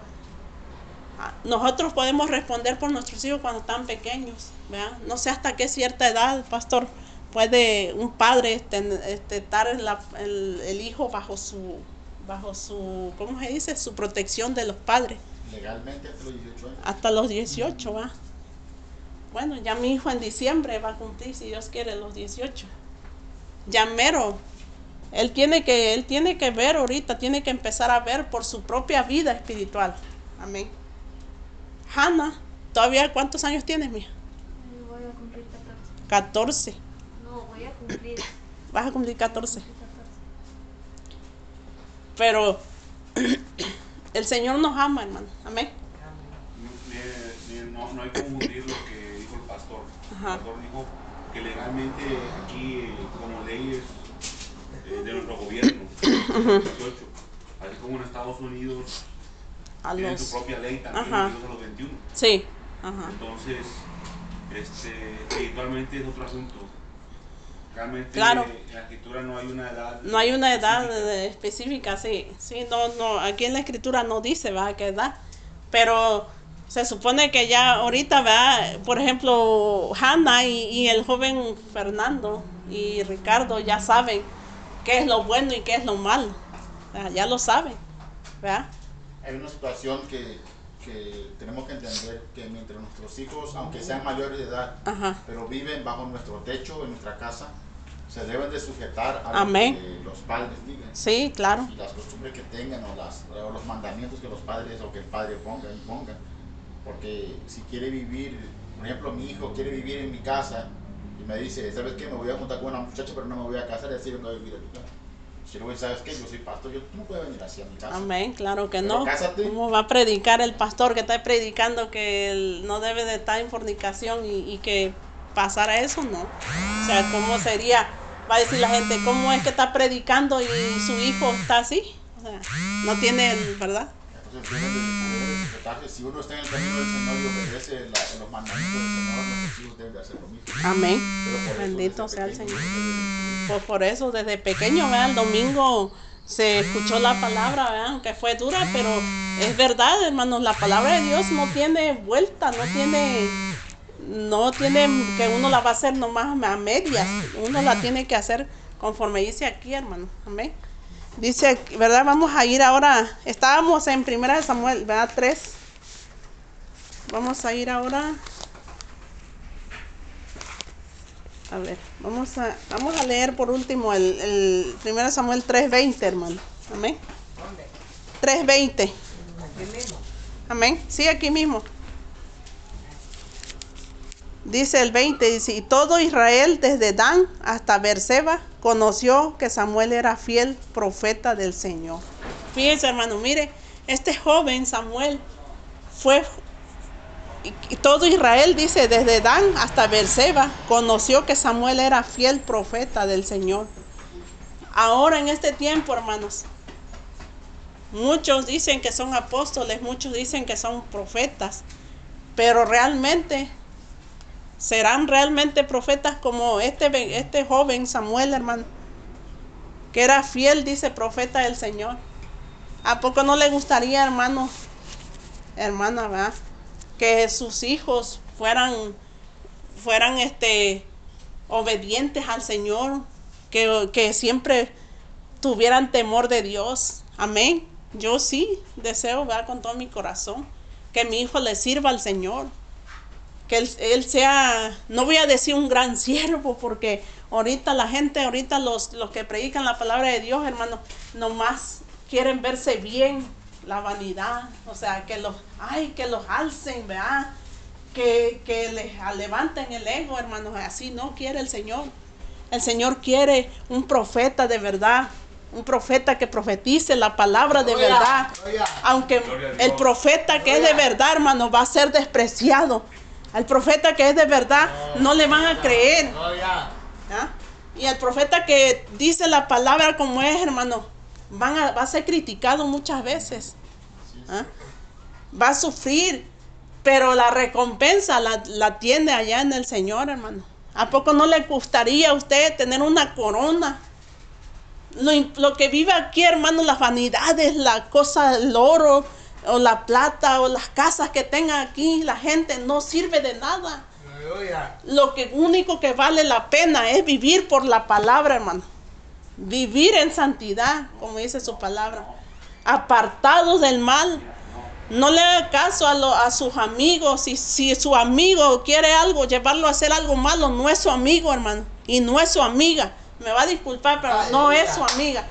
ah, nosotros podemos responder por nuestros hijos cuando están pequeños, ¿verdad? No sé hasta qué cierta edad, pastor, puede un padre este, estar el hijo bajo su bajo su, ¿cómo se dice? Su protección de los padres. Legalmente hasta los 18 años. Hasta los 18, va. Bueno, ya mi hijo en diciembre va a cumplir, si Dios quiere, los 18. Ya mero. Él tiene que, él tiene que ver ahorita, tiene que empezar a ver por su propia vida espiritual. Amén. Hanna, ¿todavía cuántos años tienes, mija? Voy a cumplir 14. 14. No, voy a cumplir. Vas a cumplir 14. Pero el Señor nos ama, hermano. Amén. No, no hay que confundir lo que dijo el pastor. El pastor dijo que legalmente aquí, eh, como leyes de nuestro gobierno, 18, así como en Estados Unidos, A tienen los... su propia ley también, Ajá. a los 21. Sí. Ajá. Entonces, este, espiritualmente es otro asunto. Realmente Claro. en la escritura no hay una edad. No hay una edad específica. específica, sí. Sí, no, no, aquí en la escritura no dice, ¿verdad? qué edad. Pero se supone que ya ahorita, ¿verdad? Por ejemplo, Hannah y, y el joven Fernando y Ricardo ya saben qué es lo bueno y qué es lo malo. O sea, ya lo saben, ¿verdad? Hay una situación que, que tenemos que entender que mientras nuestros hijos, aunque sean mayores de edad, Ajá. pero viven bajo nuestro techo, en nuestra casa, se deben de sujetar a Amén. lo que los padres digan. Sí, claro. Y las costumbres que tengan o, las, o los mandamientos que los padres o que el padre ponga, imponga. Porque si quiere vivir, por ejemplo, mi hijo quiere vivir en mi casa y me dice, ¿sabes qué? Me voy a juntar con una muchacha, pero no me voy a casar y así vengo a vivir a tu casa. Si voy, ¿sabes qué? Yo soy pastor, yo, tú no puedes venir así a mi casa. Amén, claro que Pero no. cásate. ¿Cómo va a predicar el pastor que está predicando que él no debe de estar en fornicación y, y que pasara eso? No. O sea, ¿cómo sería? Va a decir la gente, ¿cómo es que está predicando y su hijo está así? O sea, no tiene, ¿verdad? Entonces Si uno está en el camino del Señor y obedece la- los mandamientos del Señor, nuestros hijos deben de hacer lo mismo. Amén. Pero por eso, Bendito sea el Señor. Pues por eso, desde pequeño, ¿verdad? El domingo se escuchó la palabra, ¿verdad? Aunque fue dura, pero es verdad, hermanos, la palabra de Dios no tiene vuelta, no tiene, no tiene que uno la va a hacer nomás a medias, uno la tiene que hacer conforme dice aquí, hermano. Amén. Dice, ¿verdad? Vamos a ir ahora, estábamos en primera de Samuel, ¿verdad? 3. Vamos a ir ahora. A ver, vamos a, vamos a leer por último el, el 1 Samuel 3.20, hermano. Amén. 3.20. Amén. Sí, aquí mismo. Dice el 20, dice, y todo Israel desde Dan hasta Berseba conoció que Samuel era fiel profeta del Señor. Fíjense, hermano, mire, este joven Samuel fue y, todo Israel dice desde Dan hasta Berseba conoció que Samuel era fiel profeta del Señor. Ahora en este tiempo, hermanos, muchos dicen que son apóstoles, muchos dicen que son profetas, pero realmente serán realmente profetas como este este joven Samuel, hermano, que era fiel, dice profeta del Señor. ¿A poco no le gustaría, hermano, hermana, va? que sus hijos fueran fueran este obedientes al Señor, que, que siempre tuvieran temor de Dios. Amén. Yo sí deseo ver con todo mi corazón que mi hijo le sirva al Señor. Que él, él sea, no voy a decir un gran siervo, porque ahorita la gente, ahorita los, los que predican la palabra de Dios, hermano, nomás quieren verse bien, la vanidad, o sea, que los, ay, que los alcen, ¿verdad? Que, que les levanten el ego, hermanos, así no quiere el Señor. El Señor quiere un profeta de verdad, un profeta que profetice la palabra de verdad. Aunque Gloria el profeta que es de verdad, hermano, va a ser despreciado. Al profeta que es de verdad no le van a creer. ¿ah? Y el profeta que dice la palabra como es, hermano, van a, va a ser criticado muchas veces. ¿ah? Va a sufrir, pero la recompensa la, la tiene allá en el Señor, hermano. ¿A poco no le gustaría a usted tener una corona? Lo, lo que vive aquí, hermano, las vanidades, la cosa, el oro, o la plata, o las casas que tenga aquí, la gente no sirve de nada. Lo que único que vale la pena es vivir por la palabra, hermano. Vivir en santidad, como dice su palabra. Apartados del mal. No le haga caso a, lo- a sus amigos. Si, si su amigo quiere algo, llevarlo a hacer algo malo, no es su amigo, hermano. Y no es su amiga. Me va a disculpar, pero no es su amiga.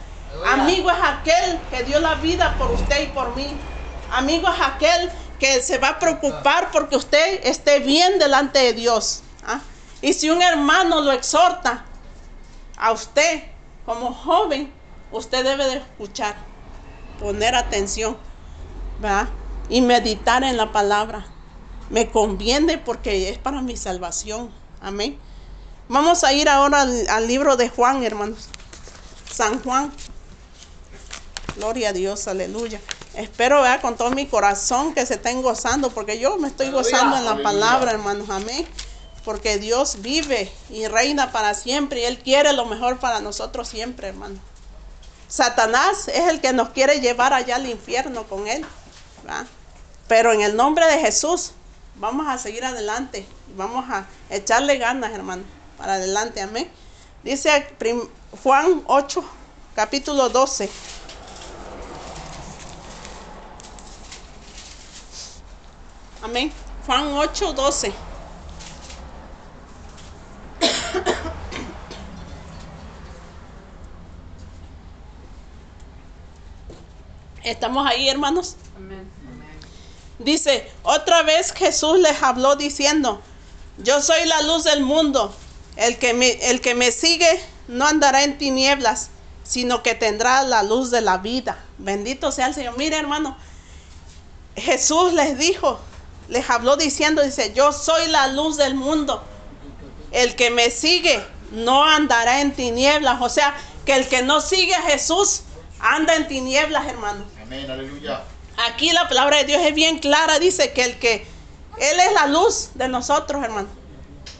Amigo es aquel que dio la vida por usted y por mí. Amigo es aquel que se va a preocupar porque usted esté bien delante de Dios. ¿ah? Y si un hermano lo exhorta a usted como joven, usted debe de escuchar, poner atención, ¿verdad? Y meditar en la palabra. Me conviene porque es para mi salvación. Amén. Vamos a ir ahora al, al libro de Juan, hermanos. San Juan. Gloria a Dios, aleluya. Espero vea con todo mi corazón que se estén gozando, porque yo me estoy Aleluya, gozando en la aleluya. palabra, hermanos. Amén. Porque Dios vive y reina para siempre y Él quiere lo mejor para nosotros siempre, hermano. Satanás es el que nos quiere llevar allá al infierno con Él. ¿verdad? Pero en el nombre de Jesús vamos a seguir adelante. Vamos a echarle ganas, hermano, para adelante. Amén. Dice Juan 8, capítulo 12. Amén. Juan 8, 12. ¿Estamos ahí, hermanos? Dice, otra vez Jesús les habló diciendo, yo soy la luz del mundo. El que me, el que me sigue no andará en tinieblas, sino que tendrá la luz de la vida. Bendito sea el Señor. Mire, hermano, Jesús les dijo, les habló diciendo, dice, yo soy la luz del mundo. El que me sigue no andará en tinieblas. O sea, que el que no sigue a Jesús anda en tinieblas, hermano. Amén, aleluya. Aquí la palabra de Dios es bien clara, dice que el que Él es la luz de nosotros, hermano.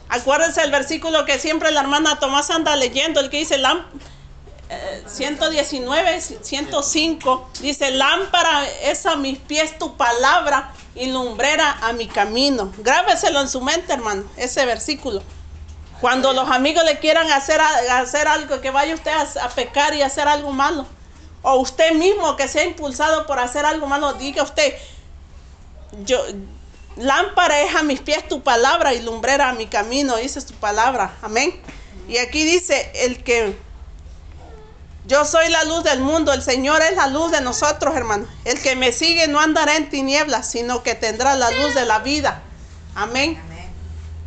Acuérdense el versículo que siempre la hermana Tomás anda leyendo, el que dice lám- eh, 119, 105, dice, lámpara es a mis pies tu palabra y lumbrera a mi camino. Grábeselo en su mente, hermano, ese versículo. Cuando los amigos le quieran hacer, hacer algo, que vaya usted a, a pecar y hacer algo malo. O usted mismo que sea impulsado por hacer algo malo, diga usted, yo, lámpara es a mis pies tu palabra y lumbrera a mi camino, dice tu palabra. Amén. Y aquí dice, el que yo soy la luz del mundo, el Señor es la luz de nosotros, hermano. El que me sigue no andará en tinieblas, sino que tendrá la luz de la vida. Amén.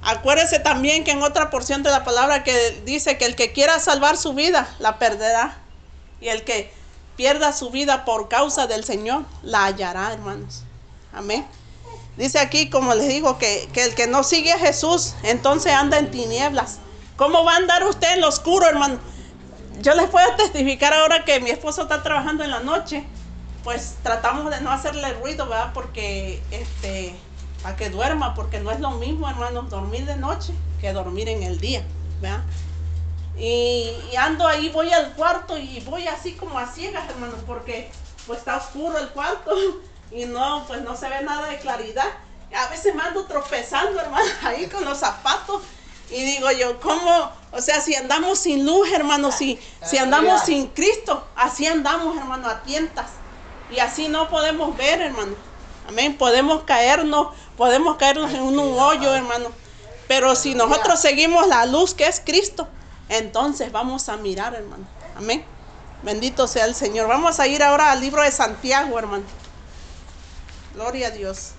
Acuérdese también que en otra porción de la palabra que dice que el que quiera salvar su vida la perderá. Y el que pierda su vida por causa del Señor la hallará, hermanos. Amén. Dice aquí, como les digo, que, que el que no sigue a Jesús, entonces anda en tinieblas. ¿Cómo va a andar usted en lo oscuro, hermano? Yo les puedo testificar ahora que mi esposo está trabajando en la noche. Pues tratamos de no hacerle ruido, ¿verdad? Porque, este, para que duerma, porque no es lo mismo, hermanos, dormir de noche que dormir en el día, ¿verdad? Y, ando ahí, voy al cuarto y voy así como a ciegas, hermano, porque pues está oscuro el cuarto y no, pues no se ve nada de claridad. A veces me ando tropezando, hermano, ahí con los zapatos. Y digo yo, ¿cómo? O sea, si andamos sin luz, hermano, si, si andamos sin Cristo, así andamos, hermano, a tientas. Y así no podemos ver, hermano. Amén. Podemos caernos, podemos caernos en un, un hoyo, hermano. Pero si nosotros seguimos la luz que es Cristo, entonces vamos a mirar, hermano. Amén. Bendito sea el Señor. Vamos a ir ahora al libro de Santiago, hermano. Gloria a Dios.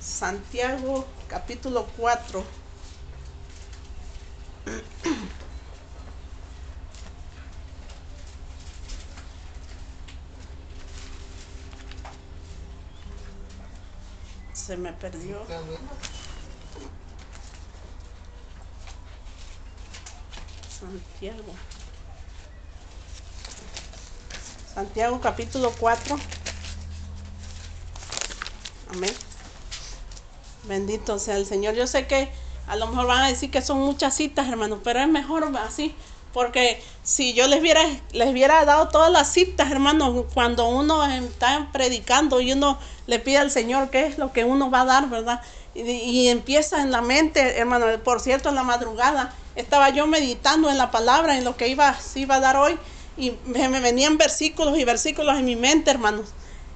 Santiago capítulo 4. Se me perdió. Santiago. Santiago capítulo 4. Amén. Bendito sea el Señor. Yo sé que a lo mejor van a decir que son muchas citas, hermanos, pero es mejor así. Porque si yo les hubiera, les hubiera dado todas las citas, hermanos, cuando uno está predicando y uno le pide al Señor qué es lo que uno va a dar, ¿verdad? Y, y empieza en la mente, hermano, por cierto, en la madrugada estaba yo meditando en la palabra, en lo que iba, se iba a dar hoy, y me, me venían versículos y versículos en mi mente, hermanos.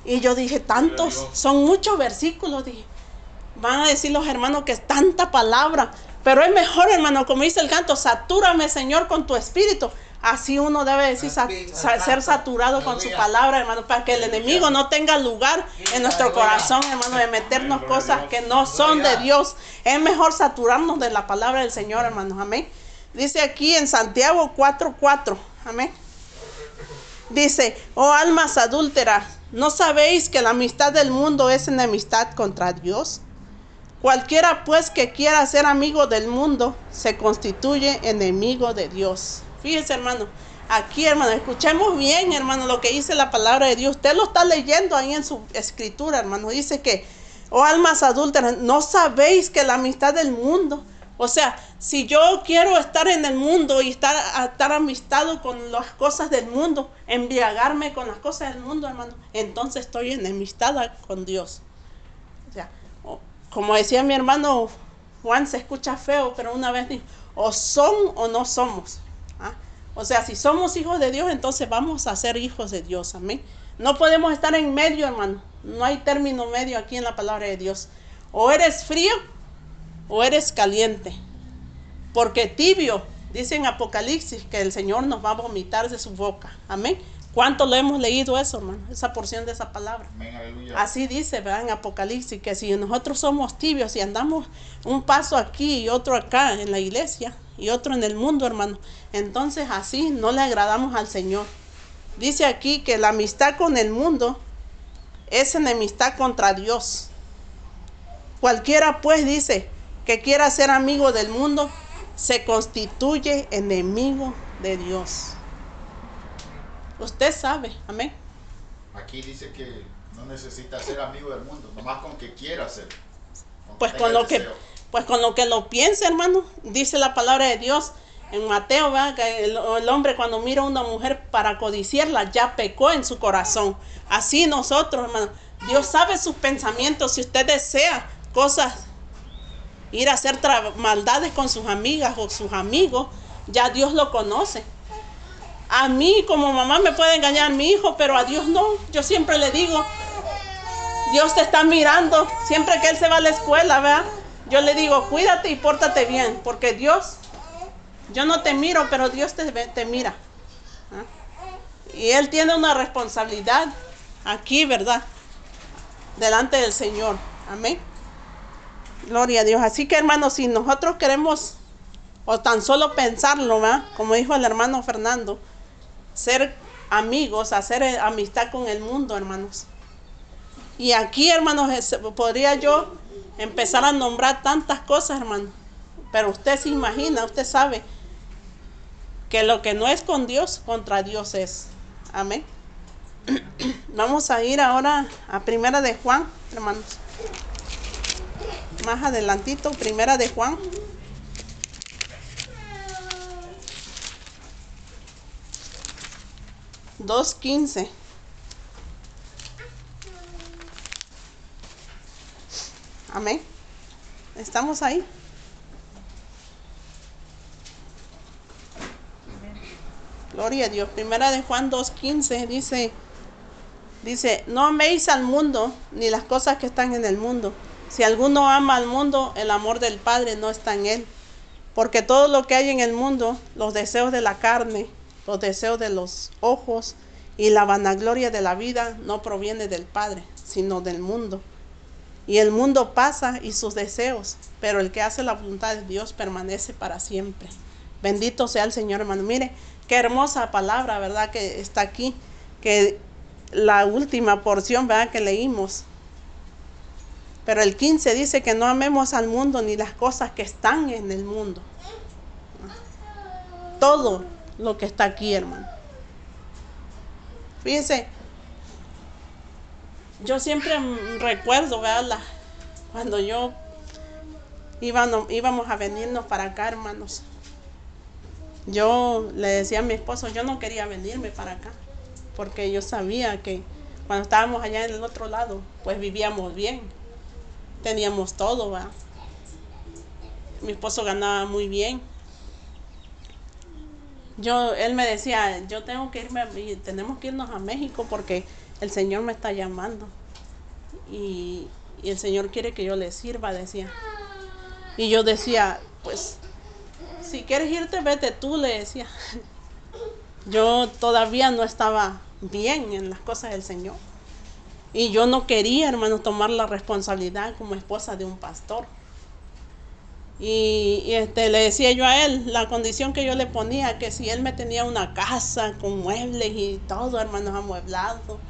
Y yo dije, tantos, son muchos versículos, dije. Van a decir los hermanos que es tanta palabra. Pero es mejor, hermano, como dice el canto, satúrame, Señor, con tu espíritu. Así uno debe decir, sa- sa- ser saturado con su palabra, hermano, para que el enemigo no tenga lugar en nuestro corazón, hermano, de meternos cosas que no son de Dios. Es mejor saturarnos de la palabra del Señor, hermanos. Amén. Dice aquí en Santiago 4:4. Amén. Dice, oh almas adúlteras, ¿no sabéis que la amistad del mundo es enemistad contra Dios? Cualquiera pues que quiera ser amigo del mundo se constituye enemigo de Dios. Fíjese hermano, aquí hermano, escuchemos bien hermano lo que dice la palabra de Dios. Usted lo está leyendo ahí en su escritura hermano. Dice que, oh almas adúlteras, ¿no sabéis que la amistad del mundo? O sea, si yo quiero estar en el mundo y estar, estar amistado con las cosas del mundo, embriagarme con las cosas del mundo, hermano, entonces estoy enemistada con Dios. Como decía mi hermano Juan, se escucha feo, pero una vez dijo, o son o no somos. ¿ah? O sea, si somos hijos de Dios, entonces vamos a ser hijos de Dios. Amén. No podemos estar en medio, hermano. No hay término medio aquí en la palabra de Dios. O eres frío o eres caliente. Porque tibio, dice en Apocalipsis, que el Señor nos va a vomitar de su boca. Amén. ¿Cuánto lo hemos leído eso, hermano? Esa porción de esa palabra. Amén. Así dice, ¿verdad? En Apocalipsis, que si nosotros somos tibios y andamos un paso aquí y otro acá en la iglesia y otro en el mundo, hermano, entonces así no le agradamos al Señor. Dice aquí que la amistad con el mundo es enemistad contra Dios. Cualquiera pues dice que quiera ser amigo del mundo, se constituye enemigo de Dios. Usted sabe, amén. Aquí dice que no necesita ser amigo del mundo, nomás con que quiera ser. Pues con lo que, pues con lo que lo piense, hermano, dice la palabra de Dios en Mateo, que el, el hombre cuando mira a una mujer para codiciarla ya pecó en su corazón. Así nosotros, hermano, Dios sabe sus pensamientos. Si usted desea cosas, ir a hacer maldades con sus amigas o sus amigos, ya Dios lo conoce. A mí como mamá me puede engañar mi hijo, pero a Dios no. Yo siempre le digo, Dios te está mirando. Siempre que Él se va a la escuela, ¿verdad? Yo le digo, cuídate y pórtate bien, porque Dios, yo no te miro, pero Dios te, te mira. ¿ah? Y Él tiene una responsabilidad aquí, ¿verdad? Delante del Señor. Amén. Gloria a Dios. Así que hermanos, si nosotros queremos, o tan solo pensarlo, ¿verdad? Como dijo el hermano Fernando, ser amigos, hacer eh, amistad con el mundo, hermanos. Y aquí, hermanos, podría yo empezar a nombrar tantas cosas, hermano. Pero usted se imagina, usted sabe que lo que no es con Dios, contra Dios es. Amén. Vamos a ir ahora a Primera de Juan, hermanos. Más adelantito, Primera de Juan. Dos quince. Amén. ¿Estamos ahí? Gloria a Dios. Primera de Juan 2.15 dice, dice, no améis al mundo ni las cosas que están en el mundo. Si alguno ama al mundo, el amor del Padre no está en él. Porque todo lo que hay en el mundo, los deseos de la carne, los deseos de los ojos y la vanagloria de la vida, no proviene del Padre, sino del mundo. Y el mundo pasa y sus deseos, pero el que hace la voluntad de Dios permanece para siempre. Bendito sea el Señor, hermano. Mire, qué hermosa palabra, ¿verdad? Que está aquí, que la última porción, ¿verdad? Que leímos. Pero el 15 dice que no amemos al mundo ni las cosas que están en el mundo. Todo lo que está aquí, hermano. Fíjense, yo siempre recuerdo, ¿verdad? Cuando yo íbamos, íbamos a venirnos para acá, hermanos. Yo le decía a mi esposo, yo no quería venirme para acá, porque yo sabía que cuando estábamos allá en el otro lado, pues vivíamos bien, teníamos todo, ¿verdad? Mi esposo ganaba muy bien. Yo, él me decía, yo tengo que irme, tenemos que irnos a México porque el Señor me está llamando. Y, y el Señor quiere que yo le sirva, decía. Y yo decía, pues, si quieres irte, vete tú, le decía. Yo todavía no estaba bien en las cosas del Señor. Y yo no quería, hermano, tomar la responsabilidad como esposa de un pastor. Y, y, este, le decía yo a él la condición que yo le ponía, que si él me tenía una casa con muebles y todo, hermanos, amueblado,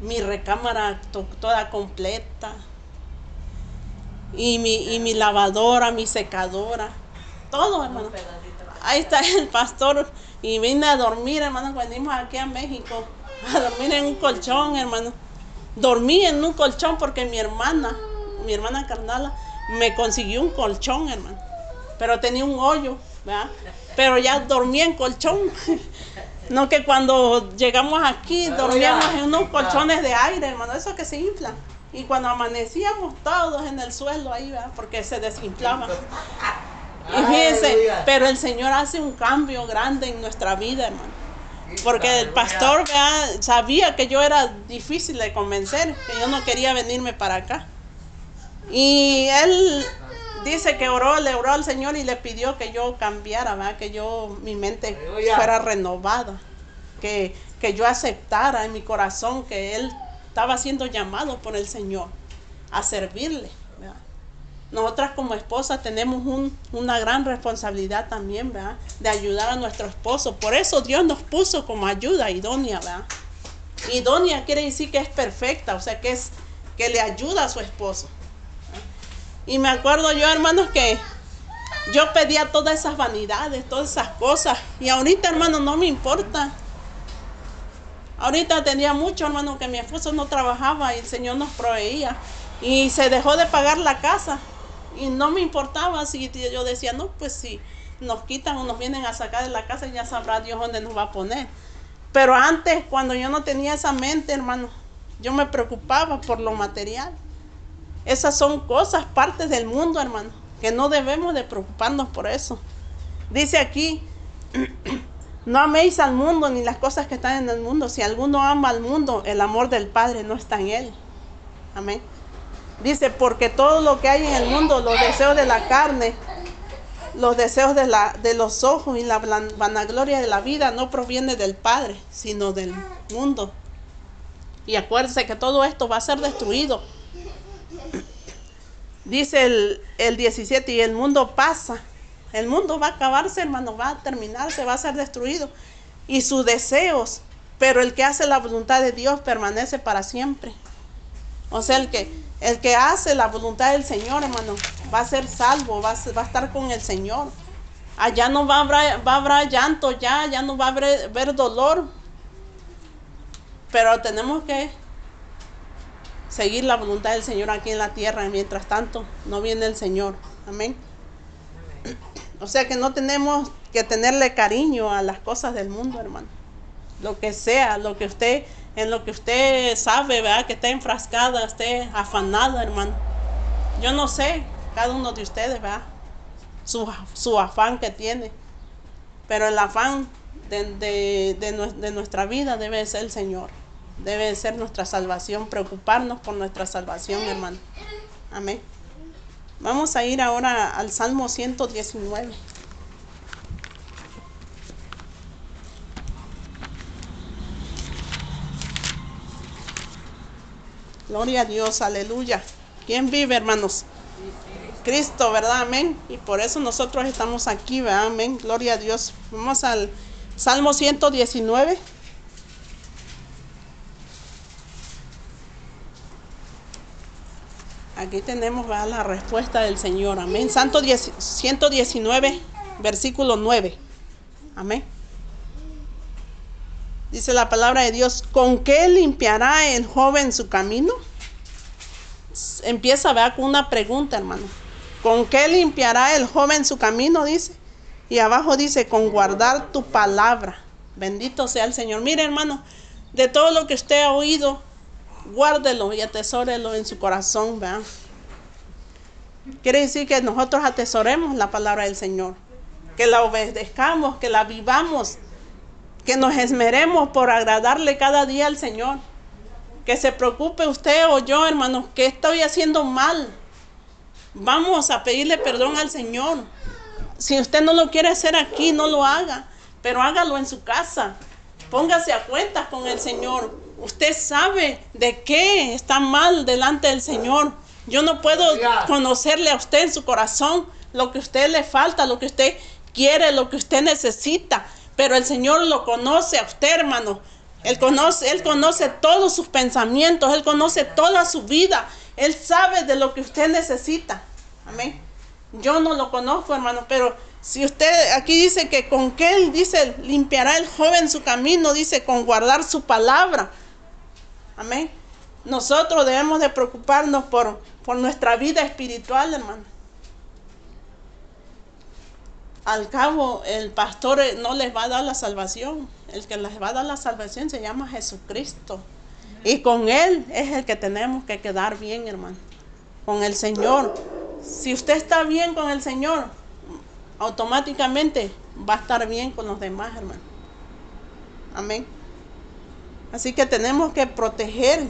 mi recámara to- toda completa, y mi, y mi lavadora, mi secadora, todo, hermano. Ahí está el pastor y vine a dormir, hermano, cuando venimos aquí a México, a dormir en un colchón, hermano. Dormí en un colchón porque mi hermana, mi hermana Carnala, me consiguió un colchón, hermano. Pero tenía un hoyo, ¿verdad? Pero ya dormí en colchón. No que cuando llegamos aquí dormíamos en unos colchones de aire, hermano, esos que se inflan. Y cuando amanecíamos todos en el suelo ahí, ¿verdad? Porque se desinflaban. Y fíjense, pero el Señor hace un cambio grande en nuestra vida, hermano. Porque el pastor ¿verdad? sabía que yo era difícil de convencer, que yo no quería venirme para acá. Y él dice que oró, le oró al Señor y le pidió que yo cambiara, ¿verdad? que yo, mi mente fuera renovada, que, que yo aceptara en mi corazón que él estaba siendo llamado por el Señor a servirle. ¿verdad? Nosotras como esposas tenemos un- una gran responsabilidad también, ¿verdad? De ayudar a nuestro esposo. Por eso Dios nos puso como ayuda idónea, ¿verdad? Idónea quiere decir que es perfecta, o sea, que es que le ayuda a su esposo. Y me acuerdo yo, hermanos, que yo pedía todas esas vanidades, todas esas cosas. Y ahorita, hermano, no me importa. Ahorita tenía mucho, hermano, que mi esposo no trabajaba y el Señor nos proveía. Y se dejó de pagar la casa. Y no me importaba si yo decía, no, pues si nos quitan o nos vienen a sacar de la casa, ya sabrá Dios dónde nos va a poner. Pero antes, cuando yo no tenía esa mente, hermano, yo me preocupaba por lo material. Esas son cosas, partes del mundo, hermano, que no debemos de preocuparnos por eso. Dice aquí, no améis al mundo ni las cosas que están en el mundo. Si alguno ama al mundo, el amor del Padre no está en él. Amén. Dice, porque todo lo que hay en el mundo, los deseos de la carne, los deseos de, la, de los ojos y la vanagloria de la vida no proviene del Padre, sino del mundo. Y acuérdense que todo esto va a ser destruido. Dice el, el 17, y el mundo pasa. El mundo va a acabarse, hermano, va a terminarse, va a ser destruido. Y sus deseos, pero el que hace la voluntad de Dios permanece para siempre. O sea, el que, el que hace la voluntad del Señor, hermano, va a ser salvo, va a, va a estar con el Señor. Allá no va a haber, va a haber llanto, ya, ya no va a haber dolor. Pero tenemos que seguir la voluntad del Señor aquí en la tierra. Mientras tanto, no viene el Señor. Amén. O sea que no tenemos que tenerle cariño a las cosas del mundo, hermano. Lo que sea, lo que usted, en lo que usted sabe, ¿verdad? Que esté enfrascada, esté afanada, hermano. Yo no sé, cada uno de ustedes, ¿verdad? Su, su afán que tiene. Pero el afán de, de- de nue- de nuestra vida debe ser el Señor. Debe ser nuestra salvación, preocuparnos por nuestra salvación, hermano. Amén. Vamos a ir ahora al Salmo 119. Gloria a Dios, aleluya. ¿Quién vive, hermanos? Cristo, ¿verdad? Amén. Y por eso nosotros estamos aquí, ¿verdad? Amén. Gloria a Dios. Vamos al Salmo 119. Aquí tenemos la respuesta del Señor. Amén. Santo 10 119, versículo 9. Amén. Dice la palabra de Dios, ¿con qué limpiará el joven su camino? Empieza ¿verdad? con una pregunta, hermano. ¿Con qué limpiará el joven su camino? Dice. Y abajo dice, con guardar tu palabra. Bendito sea el Señor. Mire, hermano, de todo lo que usted ha oído, guárdelo y atesórelo en su corazón, ¿verdad? Quiere decir que nosotros atesoremos la palabra del Señor, que la obedezcamos, que la vivamos, que nos esmeremos por agradarle cada día al Señor. Que se preocupe usted o yo, hermano, que estoy haciendo mal. Vamos a pedirle perdón al Señor. Si usted no lo quiere hacer aquí, no lo haga, pero hágalo en su casa. Póngase a cuentas con el Señor. Usted sabe de qué está mal delante del Señor. Yo no puedo conocerle a usted en su corazón lo que a usted le falta, lo que usted quiere, lo que usted necesita. Pero el Señor lo conoce a usted, hermano. Él conoce, él conoce todos sus pensamientos, Él conoce toda su vida. Él sabe de lo que usted necesita. Amén. Yo no lo conozco, hermano, pero si usted aquí dice que con qué él dice limpiará el joven su camino, dice con guardar su palabra. Amén. Nosotros debemos de preocuparnos por, por nuestra vida espiritual, hermano. Al cabo, el pastor eh, no les va a dar la salvación. El que les va a dar la salvación se llama Jesucristo. Y con Él es el que tenemos que quedar bien, hermano. Con el Señor. Si usted está bien con el Señor, automáticamente va a estar bien con los demás, hermano. Amén. Así que tenemos que proteger,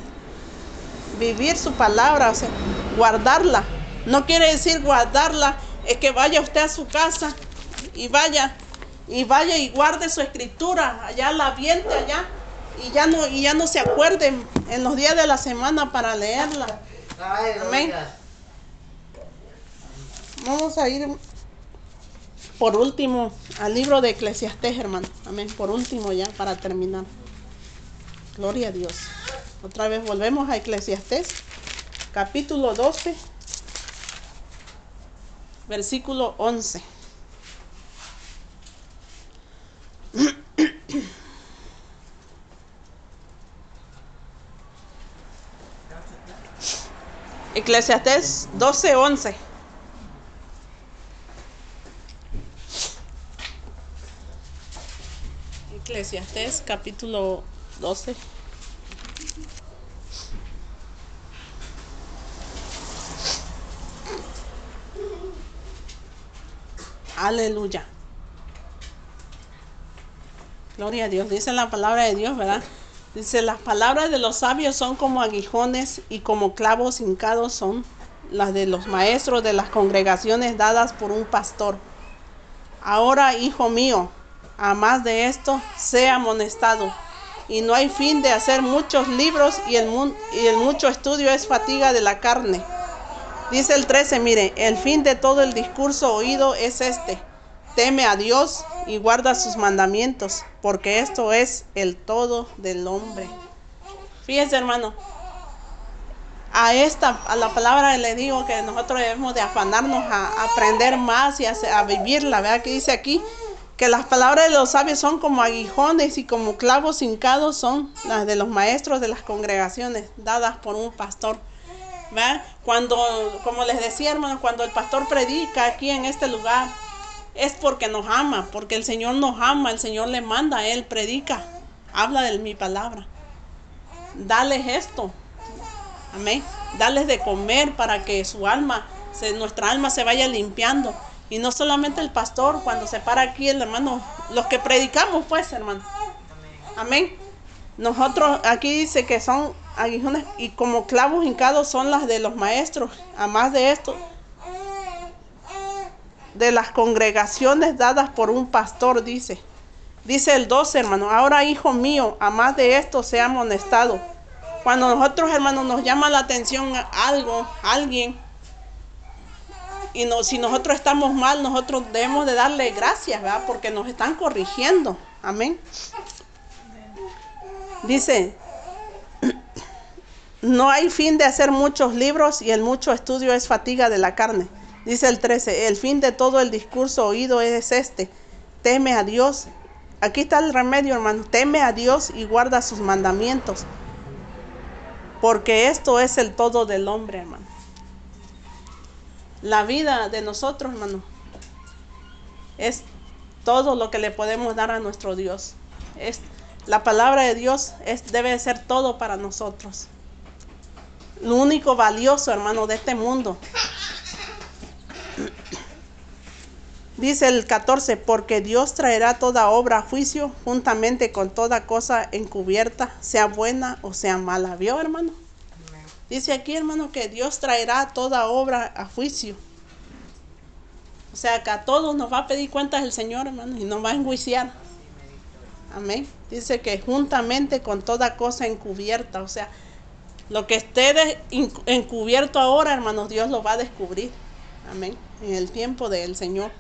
vivir su palabra, o sea, guardarla. No quiere decir guardarla, es que vaya usted a su casa y vaya y vaya y guarde su escritura, allá la aviente allá y ya no y ya no se acuerde en los días de la semana para leerla. Amén. Vamos a ir por último al libro de Eclesiastés, hermano. Amén. Por último ya para terminar. Gloria a Dios. Otra vez volvemos a Eclesiastés, capítulo 12, versículo 11. Eclesiastés 12, 11. Eclesiastés capítulo 12. Aleluya. Gloria a Dios. Dice la palabra de Dios, ¿verdad? Dice, las palabras de los sabios son como aguijones y como clavos hincados son las de los maestros de las congregaciones dadas por un pastor. Ahora, hijo mío, a más de esto, sea amonestado. Y no hay fin de hacer muchos libros y el, y el mucho estudio es fatiga de la carne. Dice el 13, mire, el fin de todo el discurso oído es este. Teme a Dios y guarda sus mandamientos, porque esto es el todo del hombre. Fíjense, hermano, a esta, a la palabra le digo que nosotros debemos de afanarnos a aprender más y a, a vivirla, ¿verdad? Que dice aquí que las palabras de los sabios son como aguijones y como clavos hincados son las de los maestros de las congregaciones dadas por un pastor. ¿verdad? Cuando, como les decía hermano, cuando el pastor predica aquí en este lugar, es porque nos ama, porque el Señor nos ama, el Señor le manda, Él predica, habla de mi palabra. Dales esto, amén. Dales de comer para que su alma, nuestra alma se vaya limpiando. Y no solamente el pastor, cuando se para aquí el hermano, los que predicamos pues hermano. Amén. Nosotros aquí dice que son aguijones y como clavos hincados son las de los maestros. A más de esto, de las congregaciones dadas por un pastor, dice. Dice el 12, hermano, ahora hijo mío, a más de esto sea amonestado. Cuando nosotros, hermanos, nos llama la atención algo, alguien, y no, si nosotros estamos mal, nosotros debemos de darle gracias, ¿verdad? Porque nos están corrigiendo. Amén. Dice, no hay fin de hacer muchos libros y el mucho estudio es fatiga de la carne. Dice el 13, el fin de todo el discurso oído es este, teme a Dios. Aquí está el remedio, hermano, teme a Dios y guarda sus mandamientos. Porque esto es el todo del hombre, hermano. La vida de nosotros, hermano, es todo lo que le podemos dar a nuestro Dios. Es, la palabra de Dios es, debe ser todo para nosotros. Lo único valioso, hermano, de este mundo Dice el 14, porque Dios traerá toda obra a juicio juntamente con toda cosa encubierta, sea buena o sea mala. ¿Vio, hermano? Dice aquí, hermano, que Dios traerá toda obra a juicio. O sea, que a todos nos va a pedir cuentas el Señor, hermano, y nos va a enjuiciar. Amén. Dice que juntamente con toda cosa encubierta, o sea, lo que esté encubierto ahora, hermanos, Dios lo va a descubrir. Amén. En el tiempo del Señor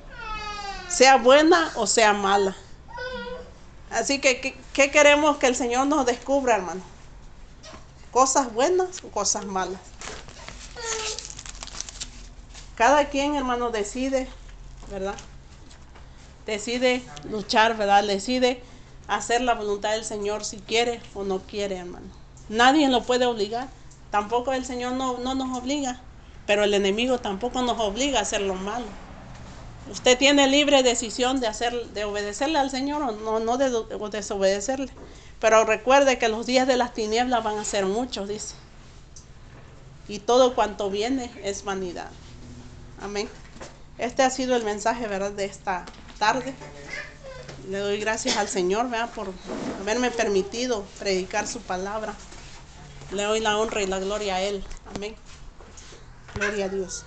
sea buena o sea mala. Así que, ¿qué, queremos que el Señor nos descubra, hermano? ¿Cosas buenas o cosas malas? Cada quien, hermano, decide, ¿verdad? Decide luchar, ¿verdad? Decide hacer la voluntad del Señor si quiere o no quiere, hermano. Nadie lo puede obligar. Tampoco el Señor no, no nos obliga. Pero el enemigo tampoco nos obliga a hacer lo malo. Usted tiene libre decisión de hacer, de obedecerle al Señor o no, no de o desobedecerle. Pero recuerde que los días de las tinieblas van a ser muchos, dice. Y todo cuanto viene es vanidad. Amén. Este ha sido el mensaje, ¿verdad? De esta tarde. Le doy gracias al Señor, ¿verdad? Por haberme permitido predicar su palabra. Le doy la honra y la gloria a Él. Amén. Gloria a Dios.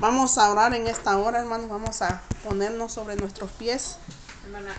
Vamos a orar en esta hora, hermanos. Vamos a ponernos sobre nuestros pies. Hermana